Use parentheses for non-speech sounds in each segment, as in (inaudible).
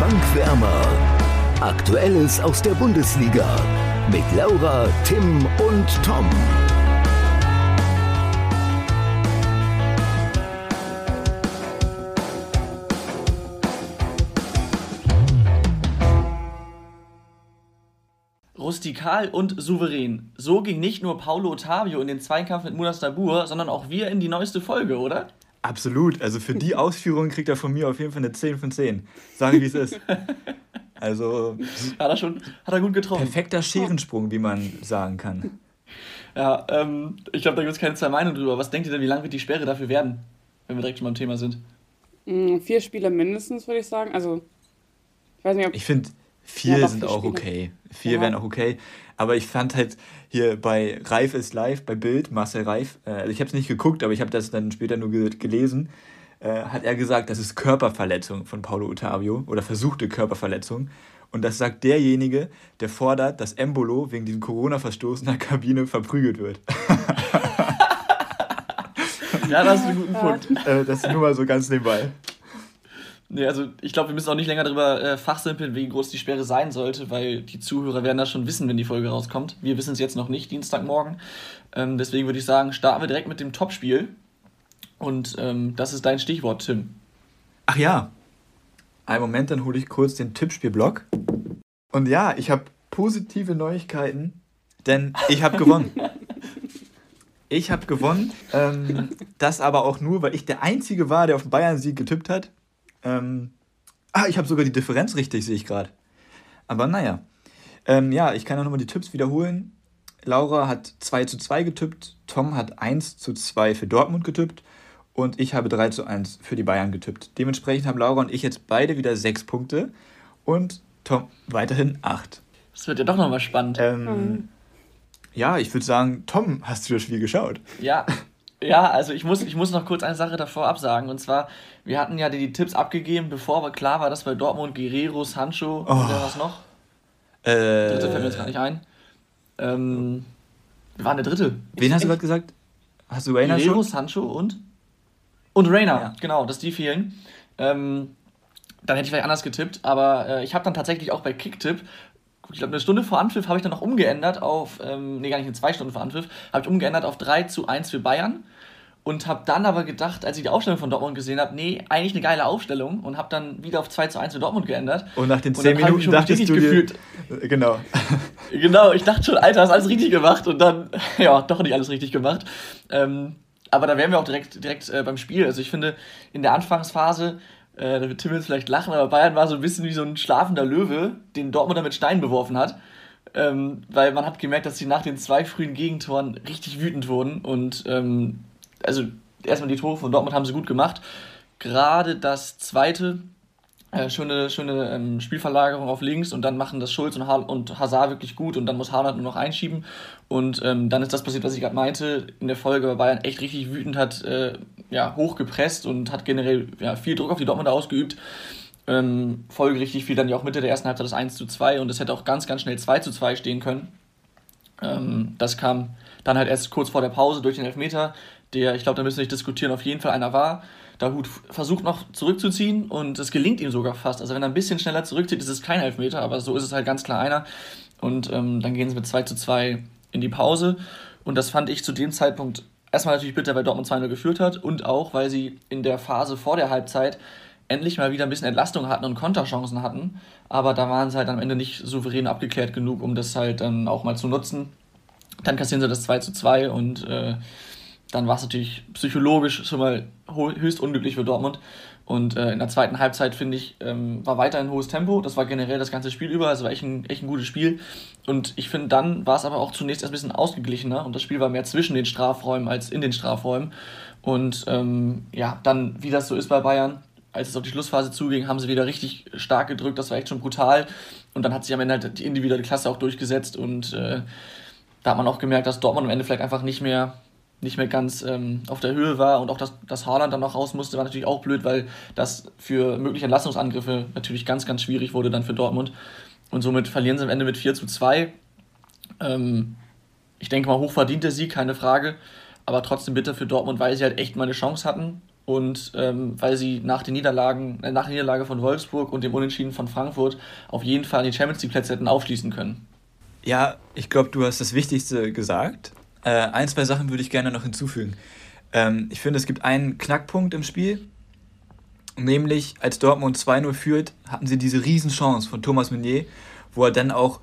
Bankwärmer. Aktuelles aus der Bundesliga mit Laura, Tim und Tom. Rustikal und souverän. So ging nicht nur Paulo Ottavio in den Zweikampf mit Munas Dabur, sondern auch wir in die neueste Folge, oder? Absolut. Also für die Ausführungen kriegt er von mir auf jeden Fall eine 10 von 10. Sagen, wie es ist. Also. (laughs) Hat er schon, hat er gut getroffen. Perfekter Scherensprung, wie man sagen kann. Ja, ähm, ich glaube, da gibt es keine zwei Meinungen drüber. Was denkt ihr denn, wie lang wird die Sperre dafür werden, wenn wir direkt schon beim Thema sind? Mm, vier Spieler mindestens, würde ich sagen. Also, ich weiß nicht, ob. Ich finde, vier ja, sind auch Spiele. okay. Vier ja. wären auch okay. Aber ich fand halt hier bei Reif ist live, bei Bild, Marcel Reif, äh, also ich habe es nicht geguckt, aber ich habe das dann später nur gelesen, äh, hat er gesagt, das ist Körperverletzung von Paulo Ottavio oder versuchte Körperverletzung. Und das sagt derjenige, der fordert, dass Embolo wegen diesem Corona-Verstoß in der Kabine verprügelt wird. (laughs) ja, das ist ein guter Punkt. Äh, das ist nur mal so ganz nebenbei. Nee, also ich glaube, wir müssen auch nicht länger darüber äh, fachsimpeln, wie groß die Sperre sein sollte, weil die Zuhörer werden das schon wissen, wenn die Folge rauskommt. Wir wissen es jetzt noch nicht, Dienstagmorgen. Ähm, deswegen würde ich sagen, starten wir direkt mit dem Topspiel. Und ähm, das ist dein Stichwort, Tim. Ach ja. Einen Moment, dann hole ich kurz den Tippspielblock. Und ja, ich habe positive Neuigkeiten, denn ich habe gewonnen. ich habe gewonnen. Ähm, das aber auch nur, weil ich der Einzige war, der auf den Bayern-Sieg getippt hat. Ähm, ah, ich habe sogar die Differenz richtig, sehe ich gerade. Aber naja. Ähm, ja, ich kann auch nochmal die Tipps wiederholen. Laura hat 2 zu 2 getippt, Tom hat 1 zu 2 für Dortmund getippt und ich habe 3 zu 1 für die Bayern getippt. Dementsprechend haben Laura und ich jetzt beide wieder 6 Punkte und Tom weiterhin 8. Das wird ja doch nochmal spannend. Ähm, mhm. Ja, ich würde sagen, Tom, hast du das Spiel geschaut? Ja, (laughs) ja, also ich muss, ich muss noch kurz eine Sache davor absagen. Und zwar, wir hatten ja die, die Tipps abgegeben, bevor aber klar war, dass bei Dortmund Guerrero, Sancho oh. oder was noch? Äh, dritte fällt mir jetzt gar nicht ein. Ähm, wir waren der dritte. Wen hast du gerade gesagt? Hast du Rainer Guerrero, schon? Sancho und? Und Rainer, ja. genau, dass die fehlen. Ähm, dann hätte ich vielleicht anders getippt, aber äh, ich habe dann tatsächlich auch bei Kicktipp ich glaube, eine Stunde vor Anpfiff habe ich dann noch umgeändert auf, ähm, nee, gar nicht, eine zwei Stunden vor Anpfiff, habe ich umgeändert auf 3 zu 1 für Bayern und habe dann aber gedacht, als ich die Aufstellung von Dortmund gesehen habe, nee, eigentlich eine geile Aufstellung und habe dann wieder auf 2 zu 1 für Dortmund geändert. Und nach den 10 Minuten dachtest du gefühlt. Dir, genau. (laughs) genau, ich dachte schon, Alter, hast alles richtig gemacht und dann, (laughs) ja, doch nicht alles richtig gemacht. Ähm, aber da wären wir auch direkt, direkt äh, beim Spiel. Also ich finde, in der Anfangsphase äh, da wird Tim jetzt vielleicht lachen, aber Bayern war so ein bisschen wie so ein schlafender Löwe, den Dortmund mit Steinen beworfen hat. Ähm, weil man hat gemerkt, dass sie nach den zwei frühen Gegentoren richtig wütend wurden. Und ähm, also erstmal die Tore von Dortmund haben sie gut gemacht. Gerade das zweite äh, schöne, schöne ähm, Spielverlagerung auf links und dann machen das Schulz und, ha und Hazard wirklich gut und dann muss Haaland nur noch einschieben und ähm, dann ist das passiert, was ich gerade meinte, in der Folge bei Bayern echt richtig wütend hat, äh, ja, hochgepresst und hat generell ja, viel Druck auf die Dortmunder ausgeübt. Ähm, folgerichtig fiel dann ja auch Mitte der ersten Halbzeit das 1 zu 2 und es hätte auch ganz, ganz schnell 2 zu 2 stehen können. Ähm, das kam dann halt erst kurz vor der Pause durch den Elfmeter, der, ich glaube, da müssen wir nicht diskutieren, auf jeden Fall einer war. Dahut versucht noch zurückzuziehen und es gelingt ihm sogar fast. Also wenn er ein bisschen schneller zurückzieht, ist es kein Elfmeter, aber so ist es halt ganz klar einer. Und ähm, dann gehen sie mit 2 zu 2 in die Pause. Und das fand ich zu dem Zeitpunkt erstmal natürlich bitter, weil Dortmund 2-0 geführt hat und auch, weil sie in der Phase vor der Halbzeit endlich mal wieder ein bisschen Entlastung hatten und Konterchancen hatten. Aber da waren sie halt am Ende nicht souverän abgeklärt genug, um das halt dann auch mal zu nutzen. Dann kassieren sie das 2 zu 2 und äh, dann war es natürlich psychologisch schon mal höchst unglücklich für Dortmund. Und äh, in der zweiten Halbzeit, finde ich, ähm, war weiterhin hohes Tempo. Das war generell das ganze Spiel über. Also war echt ein, echt ein gutes Spiel. Und ich finde, dann war es aber auch zunächst erst ein bisschen ausgeglichener. Und das Spiel war mehr zwischen den Strafräumen als in den Strafräumen. Und ähm, ja, dann, wie das so ist bei Bayern, als es auf die Schlussphase zuging, haben sie wieder richtig stark gedrückt. Das war echt schon brutal. Und dann hat sich am Ende halt die individuelle Klasse auch durchgesetzt. Und äh, da hat man auch gemerkt, dass Dortmund am Ende vielleicht einfach nicht mehr nicht mehr ganz ähm, auf der Höhe war und auch, dass, dass Haaland dann noch raus musste, war natürlich auch blöd, weil das für mögliche Entlassungsangriffe natürlich ganz, ganz schwierig wurde dann für Dortmund. Und somit verlieren sie am Ende mit 4 zu 2. Ähm, ich denke mal, hochverdienter Sieg, keine Frage. Aber trotzdem bitter für Dortmund, weil sie halt echt mal eine Chance hatten. und ähm, weil sie nach, den Niederlagen, äh, nach der Niederlage von Wolfsburg und dem Unentschieden von Frankfurt auf jeden Fall die Champions League Plätze hätten aufschließen können. Ja, ich glaube, du hast das Wichtigste gesagt. Äh, ein, zwei Sachen würde ich gerne noch hinzufügen. Ähm, ich finde, es gibt einen Knackpunkt im Spiel, nämlich als Dortmund 2-0 führt, hatten sie diese Riesenchance von Thomas Meunier, wo er dann auch,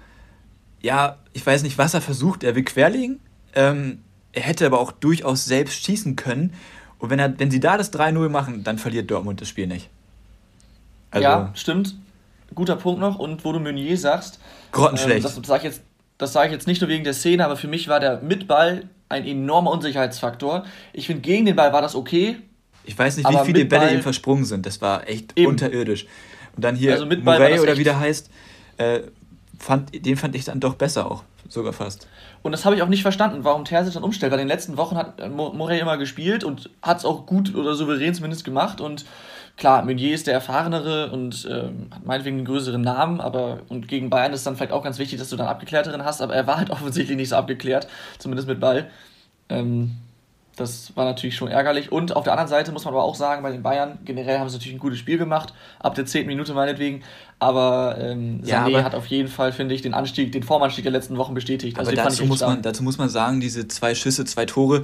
ja, ich weiß nicht, was er versucht, er will querlegen, ähm, er hätte aber auch durchaus selbst schießen können und wenn, er, wenn sie da das 3-0 machen, dann verliert Dortmund das Spiel nicht. Also, ja, stimmt. Guter Punkt noch. Und wo du Meunier sagst, grottenschlecht. Ähm, das sage ich, jetzt, sag ich jetzt nicht nur wegen der Szene, aber für mich war der mit Ball ein enormer Unsicherheitsfaktor. Ich finde, gegen den Ball war das okay. Ich weiß nicht, wie viele Bälle ihm versprungen sind. Das war echt eben. unterirdisch. Und dann hier also Murray oder wie der heißt, äh, fand, den fand ich dann doch besser auch, sogar fast. Und das habe ich auch nicht verstanden, warum Terzic dann umstellt, weil in den letzten Wochen hat Morey immer gespielt und hat es auch gut oder souverän zumindest gemacht. Und klar, Meunier ist der Erfahrenere und ähm, hat meinetwegen einen größeren Namen, aber und gegen Bayern ist dann vielleicht auch ganz wichtig, dass du dann abgeklärteren hast, aber er war halt (laughs) offensichtlich nicht so abgeklärt, zumindest mit Ball. Ähm, das war natürlich schon ärgerlich. Und auf der anderen Seite muss man aber auch sagen, bei den Bayern generell haben sie natürlich ein gutes Spiel gemacht, ab der 10. Minute meinetwegen. Aber ähm, Sané ja, aber hat auf jeden Fall, finde ich, den Anstieg, den Formanstieg der letzten Wochen bestätigt. Also dazu, muss man, dazu muss man sagen, diese zwei Schüsse, zwei Tore,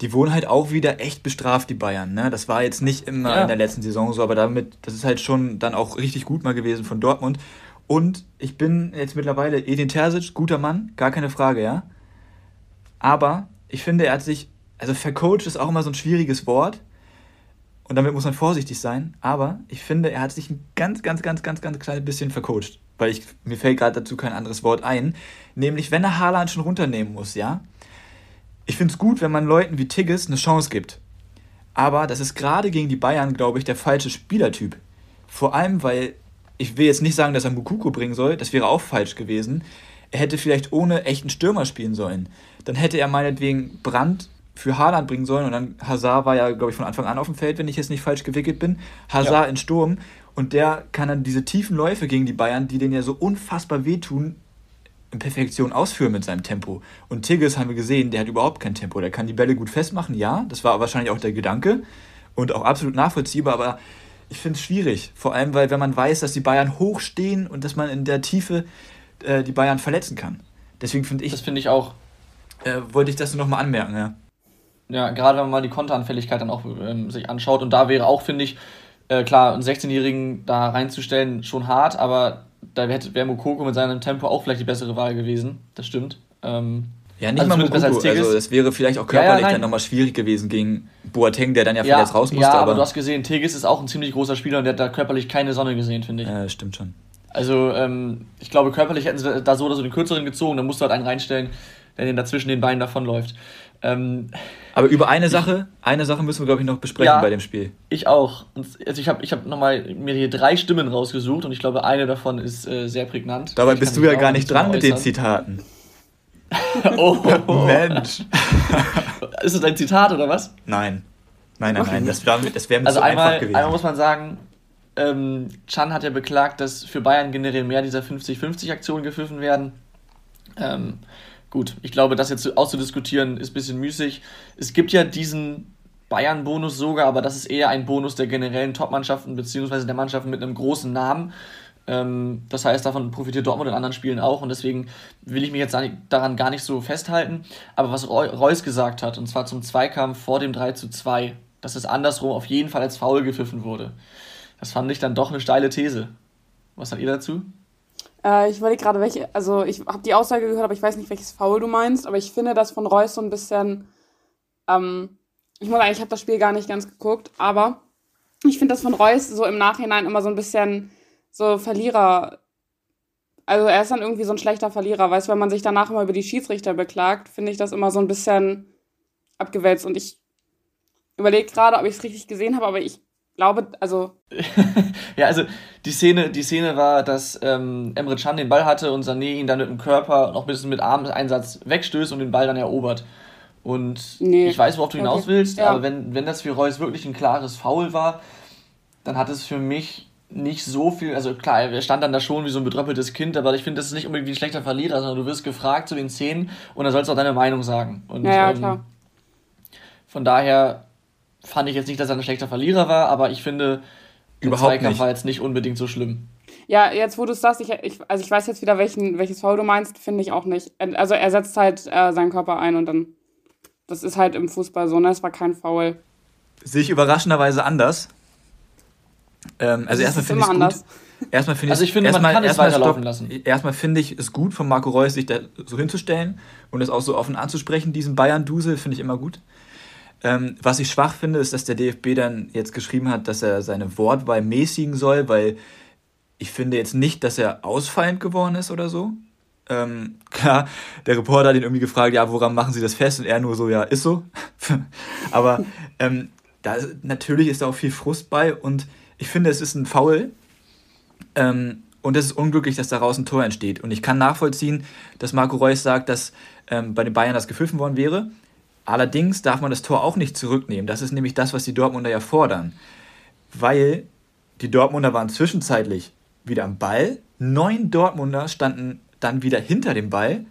die wurden halt auch wieder echt bestraft, die Bayern. Ne? Das war jetzt nicht immer ja. in der letzten Saison so, aber damit, das ist halt schon dann auch richtig gut mal gewesen von Dortmund. Und ich bin jetzt mittlerweile Edin Terzic, guter Mann, gar keine Frage, ja. Aber ich finde, er hat sich also vercoacht ist auch immer so ein schwieriges Wort. Und damit muss man vorsichtig sein. Aber ich finde, er hat sich ein ganz, ganz, ganz, ganz, ganz kleines bisschen vercoacht. Weil ich, mir fällt gerade dazu kein anderes Wort ein. Nämlich, wenn er Haaland schon runternehmen muss, ja. Ich finde es gut, wenn man Leuten wie Tigges eine Chance gibt. Aber das ist gerade gegen die Bayern, glaube ich, der falsche Spielertyp. Vor allem, weil ich will jetzt nicht sagen, dass er Mukoko bringen soll, das wäre auch falsch gewesen. Er hätte vielleicht ohne echten Stürmer spielen sollen. Dann hätte er meinetwegen Brandt für Haaland bringen sollen. Und dann Hazard war ja, glaube ich, von Anfang an auf dem Feld, wenn ich jetzt nicht falsch gewickelt bin. Hazard ja. in Sturm. Und der kann dann diese tiefen Läufe gegen die Bayern, die denen ja so unfassbar wehtun, in Perfektion ausführen mit seinem Tempo. Und Tigges haben wir gesehen, der hat überhaupt kein Tempo. Der kann die Bälle gut festmachen, ja. Das war wahrscheinlich auch der Gedanke. Und auch absolut nachvollziehbar, aber ich finde es schwierig. Vor allem, weil wenn man weiß, dass die Bayern hoch stehen und dass man in der Tiefe äh, die Bayern verletzen kann. Deswegen finde ich. Das finde ich auch. Äh, wollte ich das nur nochmal anmerken, ja. Ja, gerade wenn man mal die Konteranfälligkeit dann auch ähm, sich anschaut. Und da wäre auch, finde ich, äh, klar, einen 16-Jährigen da reinzustellen schon hart, aber da wäre wär Mokoko mit seinem Tempo auch vielleicht die bessere Wahl gewesen. Das stimmt. Ähm, ja, nicht also mal Mokoko. Also es wäre vielleicht auch körperlich ja, ja, dann nochmal schwierig gewesen gegen Boateng, der dann ja, ja verletzt raus musste. Ja, aber, aber, du hast gesehen, Tigges ist auch ein ziemlich großer Spieler und der hat da körperlich keine Sonne gesehen, finde ich. Ja, stimmt schon. Also ähm, ich glaube, körperlich hätten sie da so oder so den kürzeren gezogen, dann musst du halt einen reinstellen, der den dazwischen den Beinen davonläuft. Ähm, aber über eine Sache, eine Sache müssen wir, glaube ich, noch besprechen ja, bei dem Spiel. Ich auch. Also ich habe ich hab nochmal mir hier drei Stimmen rausgesucht und ich glaube, eine davon ist äh, sehr prägnant. Dabei bist du ja gar nicht dran mit den Zitaten. oh, (laughs) (laughs) Mensch. (laughs) ist das ein Zitat oder was? Nein. Nein, nein, nein. Das wäre das wär also so einmal, einfach gewesen. Einmal muss man sagen, ähm, Chan hat ja beklagt, dass für Bayern generell mehr dieser 50-50-Aktionen gepfiffen werden. Ähm, gut, ich glaube, das jetzt auszudiskutieren ist ein bisschen müßig. Es gibt ja diesen Bayern-Bonus sogar, aber das ist eher ein Bonus der generellen Top-Mannschaften beziehungsweise der Mannschaften mit einem großen Namen. Ähm, das heißt, davon profitiert Dortmund in anderen Spielen auch und deswegen will ich mich jetzt daran gar nicht so festhalten. Aber was Reus gesagt hat, und zwar zum Zweikampf vor dem 3 zu 2, dass es andersrum auf jeden Fall als faul gepfiffen wurde, das fand ich dann doch eine steile These. Was sagt ihr dazu? Äh, ich überlege gerade, welche, also ich habe die Aussage gehört, aber ich weiß nicht, welches Foul du meinst, aber ich finde das von Reus so ein bisschen, ähm, ich muss sagen, ich habe das Spiel gar nicht ganz geguckt, aber ich finde das von Reus so im Nachhinein immer so ein bisschen so Verlierer, also er ist dann irgendwie so ein schlechter Verlierer, weißt du, wenn man sich danach immer über die Schiedsrichter beklagt, finde ich das immer so ein bisschen abgewälzt und ich überlege gerade, ob ich es richtig gesehen habe, aber ich glaube, also. (laughs) ja, also die Szene, die Szene war, dass ähm, Emre Can den Ball hatte und Sané ihn dann mit dem Körper noch ein bisschen mit Armeinsatz wegstößt und den Ball dann erobert. Und nee. ich weiß, worauf du hinaus okay. willst, ja. aber wenn, wenn das für Reus wirklich ein klares Foul war, dann hat es für mich nicht so viel, also klar, er stand dann da schon wie so ein betröppeltes Kind, aber ich finde, das ist nicht unbedingt ein schlechter Verlierer, sondern du wirst gefragt zu den Szenen und dann sollst du auch deine Meinung sagen. Und, ja, ja, ähm, klar. Von daher fand ich jetzt nicht, dass er ein schlechter Verlierer war, aber ich finde, der Überhaupt Zweikampf nicht. war jetzt nicht unbedingt so schlimm. Ja, jetzt wo du es sagst, ich, ich, also ich weiß jetzt wieder, welchen, welches Foul du meinst, finde ich auch nicht. Also er setzt halt äh, seinen Körper ein und dann, das ist halt im Fußball so, ne? Es war kein Foul. Sehe ich überraschenderweise anders. Ähm, also Das erstmal finde ich es gut. anders. Erstmal finde Also ich finde, man erstmal- kann es weiterlaufen lassen. Erstmal finde ich es gut von Marco Reus, sich da so hinzustellen und es auch so offen anzusprechen, diesen Bayern-Dusel, finde ich immer gut. Ähm, was ich schwach finde, ist, dass der DFB dann jetzt geschrieben hat, dass er seine Wortwahl mäßigen soll, weil ich finde jetzt nicht, dass er ausfallend geworden ist oder so. Ähm, (laughs) klar, der Reporter hat ihn irgendwie gefragt, ja, woran machen Sie das fest? Und er nur so, ja, ist so. (laughs) Aber ähm, da natürlich ist da auch viel Frust bei und ich finde, es ist ein Foul. Ähm, und es ist unglücklich, dass daraus ein Tor entsteht. Und ich kann nachvollziehen, dass Marco Reus sagt, dass ähm, bei den Bayern das gepfiffen worden wäre. Allerdings darf man das Tor auch nicht zurücknehmen. Das ist nämlich das, was die Dortmunder ja fordern. Weil die Dortmunder waren zwischenzeitlich wieder am Ball. Neun Dortmunder standen dann wieder hinter dem Ball.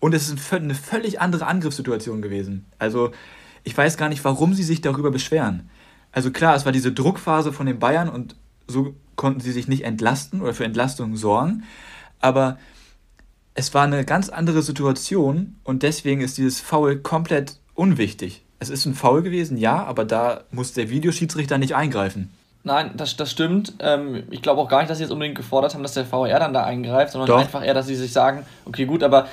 Und es ist eine völlig andere Angriffssituation gewesen. Also ich weiß gar nicht, warum sie sich darüber beschweren. Also klar, es war diese Druckphase von den Bayern und so konnten sie sich nicht entlasten oder für Entlastung sorgen. Aber es war eine ganz andere Situation und deswegen ist dieses Foul komplett unwichtig. Es ist ein Foul gewesen, ja, aber da muss der Videoschiedsrichter nicht eingreifen. Nein, das, das stimmt. Ähm, ich glaube auch gar nicht, dass sie jetzt unbedingt gefordert haben, dass der VR dann da eingreift, sondern Doch. einfach eher, dass sie sich sagen, okay, gut, aber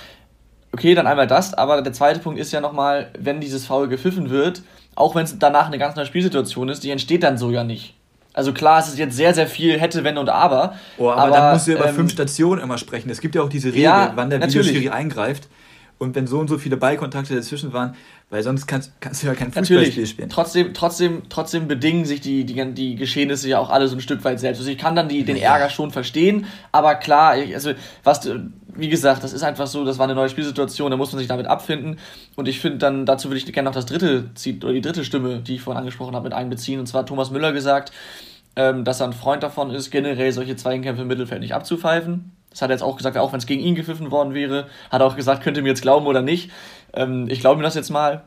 okay, dann einmal das, aber der zweite Punkt ist ja nochmal, wenn dieses Foul gepfiffen wird, auch wenn es danach eine ganz neue Spielsituation ist, die entsteht dann so ja nicht. Also klar, es ist jetzt sehr, sehr viel hätte, wenn und aber. Oh, aber, dann musst du ja über ähm, fünf Stationen immer sprechen. Es gibt ja auch diese Regel, Ja, wann der. Videoschiri eingreift. Und wenn so und so viele Ballkontakte dazwischen waren, weil sonst kannst, kannst du ja kein Natürlich. Fußballspiel spielen. Trotzdem, trotzdem, trotzdem bedingen sich die, die, die Geschehnisse ja auch alle so ein Stück weit selbst. Also ich kann dann die, den Ärger schon verstehen, aber klar, ich, also was, wie gesagt, das ist einfach so, das war eine neue Spielsituation, da muss man sich damit abfinden. Und ich finde dann, dazu würde ich gerne noch das dritte, Ziel- oder die dritte Stimme, die ich vorhin angesprochen habe, mit einbeziehen. Und zwar hat Thomas Müller gesagt, ähm, dass er ein Freund davon ist, generell solche Zweikämpfe im Mittelfeld nicht abzupfeifen. Das hat er jetzt auch gesagt, auch wenn es gegen ihn gepfiffen worden wäre, hat er auch gesagt, könnt ihr mir jetzt glauben oder nicht. Ähm, ich glaube mir das jetzt mal.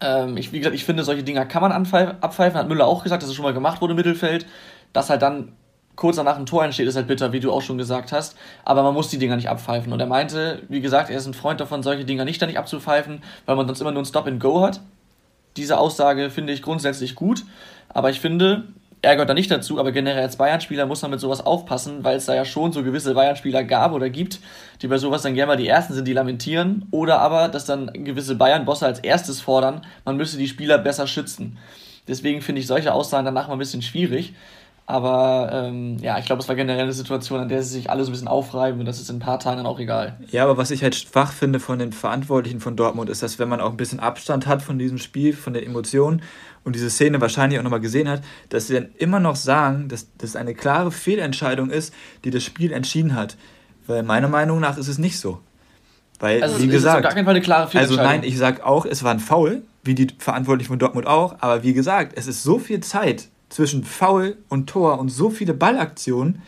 Ähm, ich, wie gesagt, ich finde, solche Dinger kann man abpfeifen. Hat Müller auch gesagt, dass es schon mal gemacht wurde im Mittelfeld. Dass halt dann kurz danach ein Tor entsteht, ist halt bitter, wie du auch schon gesagt hast. Aber man muss die Dinger nicht abpfeifen. Und er meinte, wie gesagt, er ist ein Freund davon, solche Dinger nicht nicht abzupfeifen, weil man sonst immer nur ein Stop and Go hat. Diese Aussage finde ich grundsätzlich gut. Aber ich finde, er gehört da nicht dazu, aber generell als Bayern-Spieler muss man mit sowas aufpassen, weil es da ja schon so gewisse Bayern-Spieler gab oder gibt, die bei sowas dann gerne mal die Ersten sind, die lamentieren. Oder aber, dass dann gewisse Bayern-Bosse als erstes fordern, man müsse die Spieler besser schützen. Deswegen finde ich solche Aussagen danach mal ein bisschen schwierig. Aber ähm, ja, ich glaube, es war generell eine Situation, an der sie sich alle so ein bisschen aufreiben und das ist in ein paar Tagen dann auch egal. Ja, aber was ich halt schwach finde von den Verantwortlichen von Dortmund, ist, dass wenn man auch ein bisschen Abstand hat von diesem Spiel, von den Emotionen und diese Szene wahrscheinlich auch nochmal gesehen hat, dass sie dann immer noch sagen, dass das eine klare Fehlentscheidung ist, die das Spiel entschieden hat. Weil meiner Meinung nach ist es nicht so. Weil, Also wie gesagt, gar keinen Fall eine klare also nein, ich sag auch, es war ein Foul, wie die Verantwortlichen von Dortmund auch, aber wie gesagt, es ist so viel Zeit zwischen Foul und Tor und so viele Ballaktionen,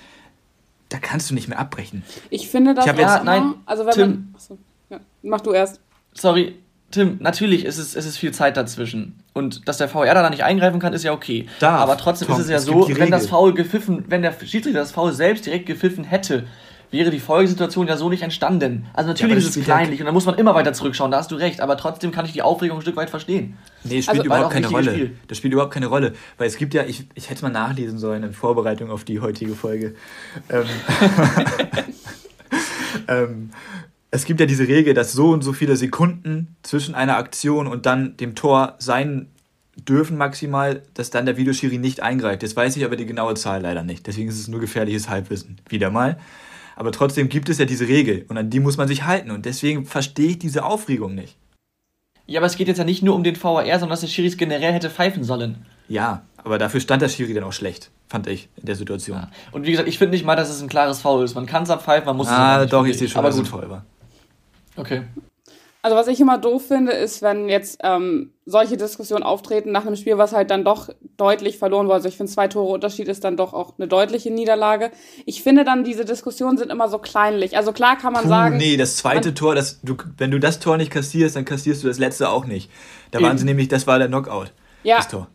da kannst du nicht mehr abbrechen. Ich finde das Ich Ja, nein, also wenn Tim. man, achso, ja, mach du erst. Sorry, Tim, natürlich ist es, es ist viel Zeit dazwischen. Und dass der VR da nicht eingreifen kann, ist ja okay. Darf, Aber trotzdem Tom, ist es ja es so, wenn das. Foul gepfiffen, wenn der Schiedsrichter das Foul selbst direkt gepfiffen hätte, wäre die Folgesituation ja so nicht entstanden. Also natürlich das ist es ja- kleinlich und da muss man immer weiter zurückschauen, da hast du recht. Aber trotzdem kann ich die Aufregung ein Stück weit verstehen. Nee, spielt Also, überhaupt keine Rolle. Spiel. Das spielt überhaupt keine Rolle. Weil es gibt ja, ich, ich hätte es mal nachlesen sollen in Vorbereitung auf die heutige Folge. Ähm, (laughs) ähm, es gibt ja diese Regel, dass so und so viele Sekunden zwischen einer Aktion und dann dem Tor sein dürfen maximal, dass dann der Videoschiri nicht eingreift. Jetzt weiß ich aber die genaue Zahl leider nicht. Deswegen ist es nur gefährliches Halbwissen. Wieder mal. Aber trotzdem gibt es ja diese Regel und an die muss man sich halten. Und deswegen verstehe ich diese Aufregung nicht. Ja, aber es geht jetzt ja nicht nur um den VAR, sondern dass der Schiris generell hätte pfeifen sollen. Ja, aber dafür stand der Schiri dann auch schlecht, fand ich, in der Situation. Ja. Und wie gesagt, ich finde nicht mal, dass es ein klares Foul ist. Man kann es abpfeifen, man muss es aber ah, nicht, doch, finde ich sehe schon, Aber gut, war. okay. Also was ich immer doof finde, ist, wenn jetzt ähm, solche Diskussionen auftreten nach einem Spiel, was halt dann doch deutlich verloren wurde. Also ich finde, zwei Tore Unterschied ist dann doch auch eine deutliche Niederlage. Ich finde dann, diese Diskussionen sind immer so kleinlich. Also klar kann man Puh, sagen, nee, das zweite Tor, das, du, wenn du das Tor nicht kassierst, dann kassierst du das letzte auch nicht. Da waren Eben. sie nämlich, das war der Knockout, ja, das Tor.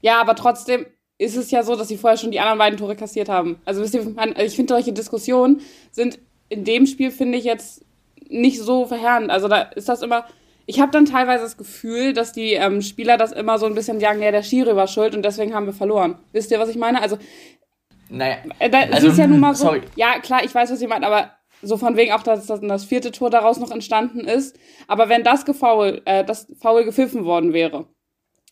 Ja, aber trotzdem ist es ja so, dass sie vorher schon die anderen beiden Tore kassiert haben. Also wisst ihr, man, ich finde solche Diskussionen sind in dem Spiel, finde ich, jetzt nicht so verheerend. Also da ist das immer. Ich habe dann teilweise das Gefühl, dass die ähm, Spieler das immer so ein bisschen sagen, ja, der Schiri war schuld und deswegen haben wir verloren. Wisst ihr, was ich meine? Also, Naja, äh, da Also, ist ja nun mal so. sorry. Ja, klar, ich weiß, was ihr meint, aber so von wegen auch, dass das, das vierte Tor daraus noch entstanden ist. Aber wenn das gefoul, äh, das Foul gepfiffen worden wäre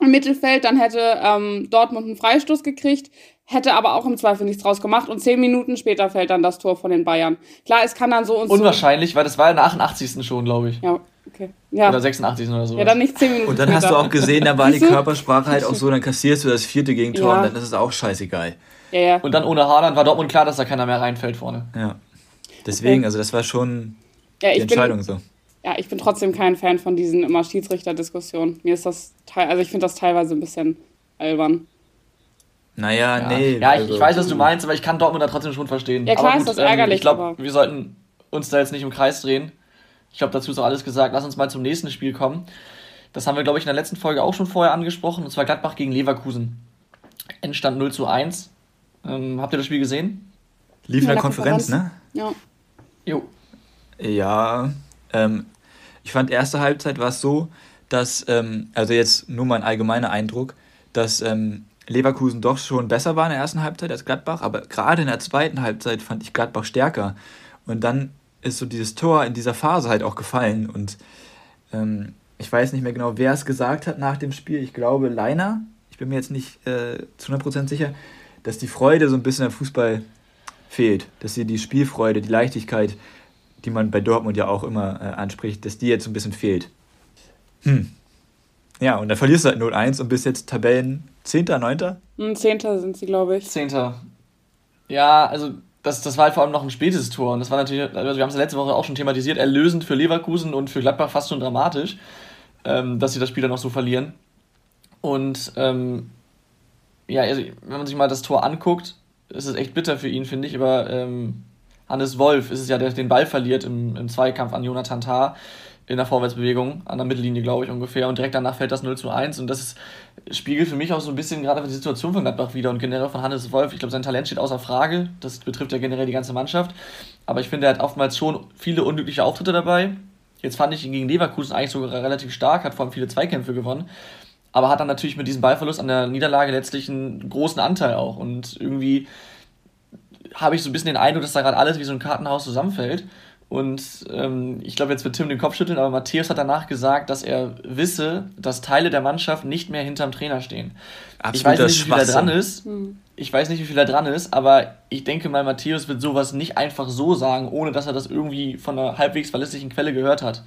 im Mittelfeld, dann hätte ähm, Dortmund einen Freistoß gekriegt, hätte aber auch im Zweifel nichts draus gemacht und zehn Minuten später fällt dann das Tor von den Bayern. Klar, es kann dann so und so. unwahrscheinlich, weil das war in der 88. schon, glaube ich. Ja, okay. Ja. Oder 86. oder so. ja, dann nicht zehn Minuten Und dann später. hast du auch gesehen, da war die? Körpersprache halt auch so, dann kassierst du das vierte Gegentor Ja. und dann ist es auch scheißegal. Ja, ja. Und dann ohne Haaland war Dortmund klar, dass da keiner mehr reinfällt vorne. Ja. Deswegen, Okay. also das war schon ja, die Entscheidung bin, so. Ja, ich bin trotzdem kein Fan von diesen immer Schiedsrichter-Diskussionen. Mir ist das, teil- also ich finde das teilweise ein bisschen albern. Naja, Ja, nee. ja ich, also, ich weiß, was du meinst, aber ich kann Dortmund da trotzdem schon verstehen. Ja, klar aber ist das ärgerlich, Ich glaube, wir sollten uns da jetzt nicht im Kreis drehen. Ich glaube, dazu ist auch alles gesagt. Lass uns mal zum nächsten Spiel kommen. Das haben wir, glaube ich, in der letzten Folge auch schon vorher angesprochen. Und zwar Gladbach gegen Leverkusen. Endstand 0 zu 1. Ähm, habt ihr das Spiel gesehen? Lief in der Konferenz, ne? Ja. Jo. Ja, ähm, ich fand erste Halbzeit war es so, dass, ähm, also jetzt nur mein allgemeiner Eindruck, dass ähm, Leverkusen doch schon besser war in der ersten Halbzeit als Gladbach, aber gerade in der zweiten Halbzeit fand ich Gladbach stärker. Und dann ist so dieses Tor in dieser Phase halt auch gefallen. Und ähm, ich weiß nicht mehr genau, wer es gesagt hat nach dem Spiel. Ich glaube, Leiner, ich bin mir jetzt nicht äh, zu 100% sicher, dass die Freude so ein bisschen im Fußball fehlt. Dass sie die Spielfreude, die Leichtigkeit, die man bei Dortmund ja auch immer äh, anspricht, dass die jetzt so ein bisschen fehlt. Hm. Ja, und dann verlierst du halt 0-1 und bist jetzt Tabellen 10., 9. Ein Zehnter sind sie, glaube ich. Zehnter. Ja, also das, das war halt vor allem noch ein spätes Tor. Und das war natürlich, also wir haben es ja letzte Woche auch schon thematisiert, erlösend für Leverkusen und für Gladbach fast schon dramatisch, ähm, dass sie das Spiel dann noch so verlieren. Und ähm, ja, also, wenn man sich mal das Tor anguckt, ist es echt bitter für ihn, finde ich. Aber ähm, Hannes Wolf ist es ja, der den Ball verliert im, im Zweikampf an Jonathan Tah in der Vorwärtsbewegung, an der Mittellinie, glaube ich, ungefähr. Und direkt danach fällt das 0 zu 1. Und das ist, spiegelt für mich auch so ein bisschen gerade die Situation von Gladbach wieder und generell von Hannes Wolf. Ich glaube, sein Talent steht außer Frage. Das betrifft ja generell die ganze Mannschaft. Aber ich finde, er hat oftmals schon viele unglückliche Auftritte dabei. Jetzt fand ich ihn gegen Leverkusen eigentlich sogar relativ stark, hat vor allem viele Zweikämpfe gewonnen. Aber hat dann natürlich mit diesem Ballverlust an der Niederlage letztlich einen großen Anteil auch. Und irgendwie habe ich so ein bisschen den Eindruck, dass da gerade alles wie so ein Kartenhaus zusammenfällt. Und ähm, ich glaube, jetzt wird Tim den Kopf schütteln, aber Matthäus hat danach gesagt, dass er wisse, dass Teile der Mannschaft nicht mehr hinterm Trainer stehen. ich weiß Absoluter nicht, wie viel da dran Schwachsinn. ist. Ich weiß nicht, wie viel da dran ist, aber ich denke mal, Matthäus wird sowas nicht einfach so sagen, ohne dass er das irgendwie von einer halbwegs verlässlichen Quelle gehört hat.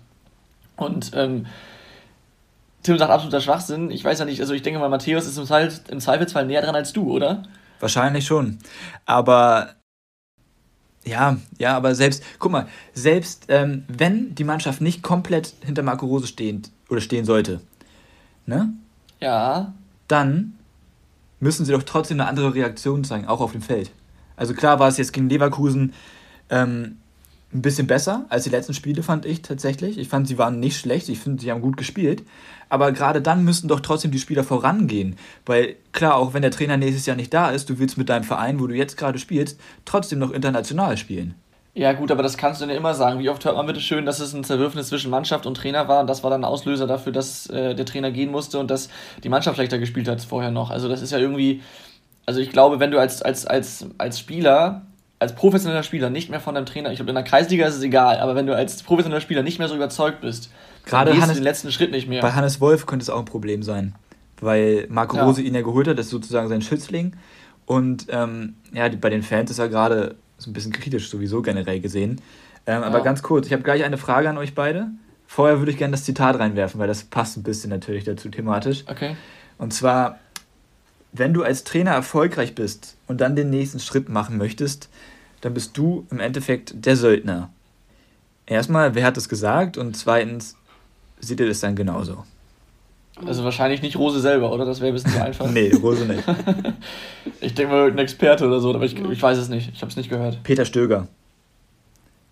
Und ähm, Tim sagt absoluter Schwachsinn. Ich weiß ja nicht, also ich denke mal, Matthäus ist im Zweifelsfall näher dran als du, oder? Wahrscheinlich schon. Aber ja, ja, aber selbst, guck mal, selbst ähm, wenn die Mannschaft nicht komplett hinter Marco Rose stehen oder stehen sollte, ne, Ja. dann müssen sie doch trotzdem eine andere Reaktion zeigen, auch auf dem Feld. Also klar war es jetzt gegen Leverkusen ähm, ein bisschen besser als die letzten Spiele, fand ich tatsächlich. Ich fand, sie waren nicht schlecht, ich finde, sie haben gut gespielt. Aber gerade dann müssen doch trotzdem die Spieler vorangehen. Weil klar, auch wenn der Trainer nächstes Jahr nicht da ist, du willst mit deinem Verein, wo du jetzt gerade spielst, trotzdem noch international spielen. Ja, gut, aber das kannst du ja immer sagen. Wie oft hört man bitte schön, dass es ein Zerwürfnis zwischen Mannschaft und Trainer war und das war dann Auslöser dafür, dass äh, der Trainer gehen musste und dass die Mannschaft schlechter gespielt hat vorher noch. Also das ist ja irgendwie, also ich glaube, wenn du als, als, als, als Spieler, als professioneller Spieler nicht mehr von deinem Trainer, ich glaube in der Kreisliga ist es egal, aber wenn du als professioneller Spieler nicht mehr so überzeugt bist, Gerade dann Hannes- du den letzten Schritt nicht mehr. Bei Hannes Wolf könnte es auch ein Problem sein, weil Marco Ja. Rose ihn ja geholt hat, das ist sozusagen sein Schützling. Und ähm, ja, bei den Fans ist er gerade so ein bisschen kritisch sowieso generell gesehen. Ähm, Aber Ja. ganz kurz, ich habe gleich eine Frage an euch beide. Vorher würde ich gerne das Zitat reinwerfen, weil das passt ein bisschen natürlich dazu thematisch. Okay. Und zwar, wenn du als Trainer erfolgreich bist und dann den nächsten Schritt machen möchtest, dann bist du im Endeffekt der Söldner. Erstmal, wer hat das gesagt? Und zweitens, seht ihr das dann genauso? Also wahrscheinlich nicht Rose selber, oder? Das wäre ein bisschen zu einfach. (laughs) Nee, Rose nicht. Ich denke mal irgendein Experte oder so, aber ich, ich weiß es nicht. Ich habe es nicht gehört. Peter Stöger.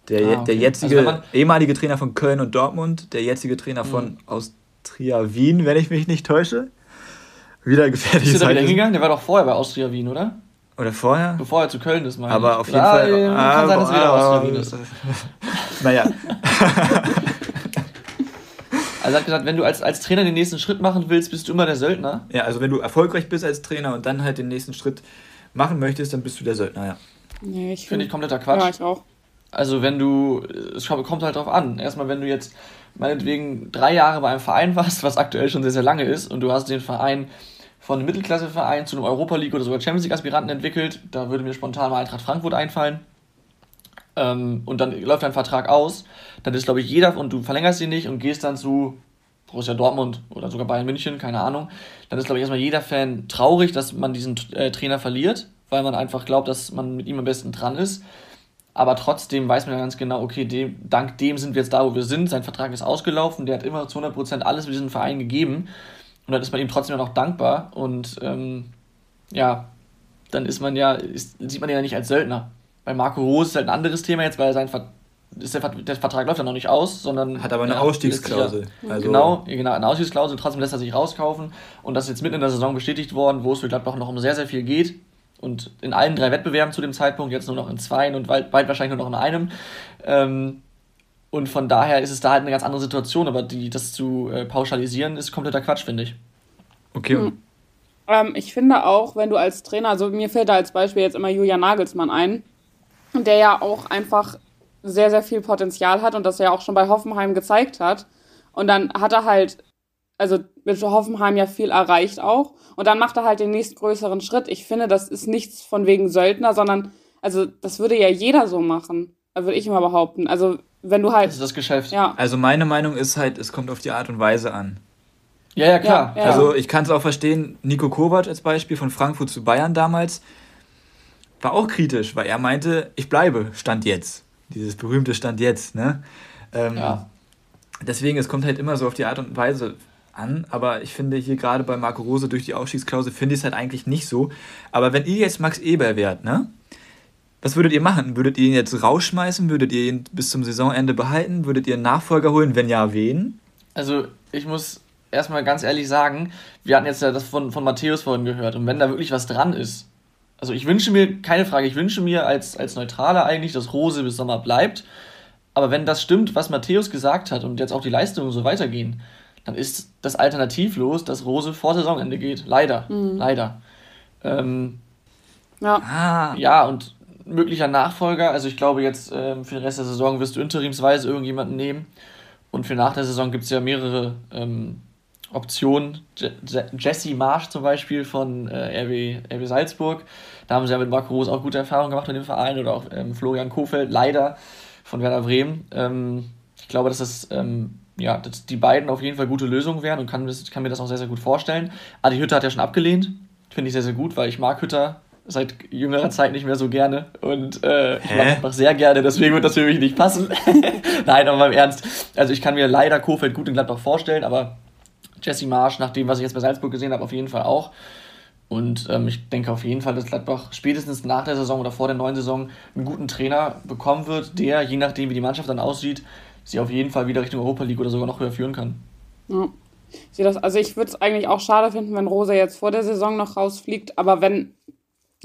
Der, Ah, okay. der jetzige, Also ehemalige Trainer von Köln und Dortmund, der jetzige Trainer von Mhm. Austria Wien, wenn ich mich nicht täusche. Wieder gefährliches Ist der da wieder hingegangen? Der war doch vorher bei Austria Wien, oder? Oder vorher? Bevor er zu Köln ist, meine Aber ich. auf jeden Ja, Fall. Kann sein, dass er wieder aber- Austria Wien ist. (laughs) Naja, (laughs) Also er hat gesagt, wenn du als, als Trainer den nächsten Schritt machen willst, bist du immer der Söldner. ja, also wenn du erfolgreich bist als Trainer und dann halt den nächsten Schritt machen möchtest, dann bist du der Söldner, ja. Nee, ich Finde ich kompletter Quatsch. Ja, ich auch. Also wenn du, es kommt kommt halt drauf an. Erstmal, wenn du jetzt meinetwegen drei Jahre bei einem Verein warst, was aktuell schon sehr, sehr lange ist, und du hast den Verein von einem Mittelklasseverein zu einem Europa League oder sogar Champions League Aspiranten entwickelt, da würde mir spontan mal Eintracht Frankfurt einfallen. Ähm, und dann läuft dein Vertrag aus, dann ist glaube ich jeder und du verlängerst ihn nicht und gehst dann zu Borussia Dortmund oder sogar Bayern München, keine Ahnung, dann ist glaube ich erstmal jeder Fan traurig, dass man diesen äh, Trainer verliert, weil man einfach glaubt, dass man mit ihm am besten dran ist. Aber trotzdem weiß man ja ganz genau, okay, dem, dank dem sind wir jetzt da, wo wir sind. Sein Vertrag ist ausgelaufen, der hat immer zu 100% alles für diesen Verein gegeben. Und dann ist man ihm trotzdem noch dankbar. Und ähm, ja, dann ist man ja, ist, sieht man ihn ja nicht als Söldner. Bei Marco Rose ist halt ein anderes Thema jetzt, weil sein Ver ist der, Vert- der Vertrag läuft ja noch nicht aus, sondern. Hat aber eine ja, Ausstiegsklausel. sich Also- Ja, genau, genau, eine Ausstiegsklausel, trotzdem lässt er sich rauskaufen. Und das ist jetzt mitten in der Saison bestätigt worden, wo es für Gladbach noch um sehr, sehr viel geht. Und in allen drei Wettbewerben zu dem Zeitpunkt, jetzt nur noch in zwei und bald, bald wahrscheinlich nur noch in einem. Ähm, und von daher ist es da halt eine ganz andere Situation, aber die, das zu äh, pauschalisieren ist kompletter Quatsch, finde ich. Okay, Hm. Ähm, ich finde auch, wenn du als Trainer, also mir fällt da als Beispiel jetzt immer Julian Nagelsmann ein, der ja auch einfach sehr, sehr viel Potenzial hat und das er ja auch schon bei Hoffenheim gezeigt hat. Und dann hat er halt, also mit Hoffenheim ja viel erreicht auch. Und dann macht er halt den nächstgrößeren Schritt. Ich finde, das ist nichts von wegen Söldner, sondern, also das würde ja jeder so machen, würde ich immer behaupten. Also wenn du halt, Das ist das Geschäft. ja, also meine Meinung ist halt, es kommt auf die Art und Weise an. ja, ja, klar. Ja, ja. Also ich kann es auch verstehen, Nico Kovac als Beispiel von Frankfurt zu Bayern damals war auch kritisch, weil er meinte, ich bleibe, Stand jetzt. Dieses berühmte Stand jetzt, ne? Ähm, Ja. Deswegen, es kommt halt immer so auf die Art und Weise an, aber ich finde hier gerade bei Marco Rose durch die Ausstiegsklausel finde ich es halt eigentlich nicht so. Aber wenn ihr jetzt Max Eber wärt, ne? Was würdet ihr machen? Würdet ihr ihn jetzt rausschmeißen? Würdet ihr ihn bis zum Saisonende behalten? Würdet ihr einen Nachfolger holen? Wenn ja, wen? Also, ich muss erstmal ganz ehrlich sagen, wir hatten jetzt ja das von, von Matthäus vorhin gehört. Und wenn da wirklich was dran ist, also ich wünsche mir, keine Frage, ich wünsche mir als, als Neutraler eigentlich, dass Rose bis Sommer bleibt. Aber wenn das stimmt, was Matthäus gesagt hat und jetzt auch die Leistungen so weitergehen, dann ist das alternativlos, dass Rose vor Saisonende geht. Leider. Leider. Ähm, ja. Ah, ja, und möglicher Nachfolger, also ich glaube jetzt ähm, für den Rest der Saison wirst du interimsweise irgendjemanden nehmen. Und für nach der Saison gibt es ja mehrere ähm, Optionen. Je Je Jesse Marsch zum Beispiel von äh, RB, RB Salzburg. Da haben sie ja mit Marco Rose auch gute Erfahrungen gemacht mit dem Verein. Oder auch ähm, Florian Kofeld, leider von Werder Bremen. Ähm, ich glaube, dass das, ähm, ja, dass die beiden auf jeden Fall gute Lösungen wären und kann, kann mir das auch sehr, sehr gut vorstellen. Adi Hütter hat ja schon abgelehnt. Finde ich sehr, sehr gut, weil ich mag Hütter seit jüngerer Zeit nicht mehr so gerne und äh, ich mag Hä? einfach sehr gerne, deswegen wird das für mich nicht passen. (laughs) Nein, aber im Ernst. Also ich kann mir leider Kofeld gut in Gladbach vorstellen, aber Jesse Marsch, nach dem, was ich jetzt bei Salzburg gesehen habe, auf jeden Fall auch. Und ähm, ich denke auf jeden Fall, dass Gladbach spätestens nach der Saison oder vor der neuen Saison einen guten Trainer bekommen wird, der, je nachdem wie die Mannschaft dann aussieht, sie auf jeden Fall wieder Richtung Europa League oder sogar noch höher führen kann. Ja. Ich das, also ich würde es eigentlich auch schade finden, wenn Rose jetzt vor der Saison noch rausfliegt, aber wenn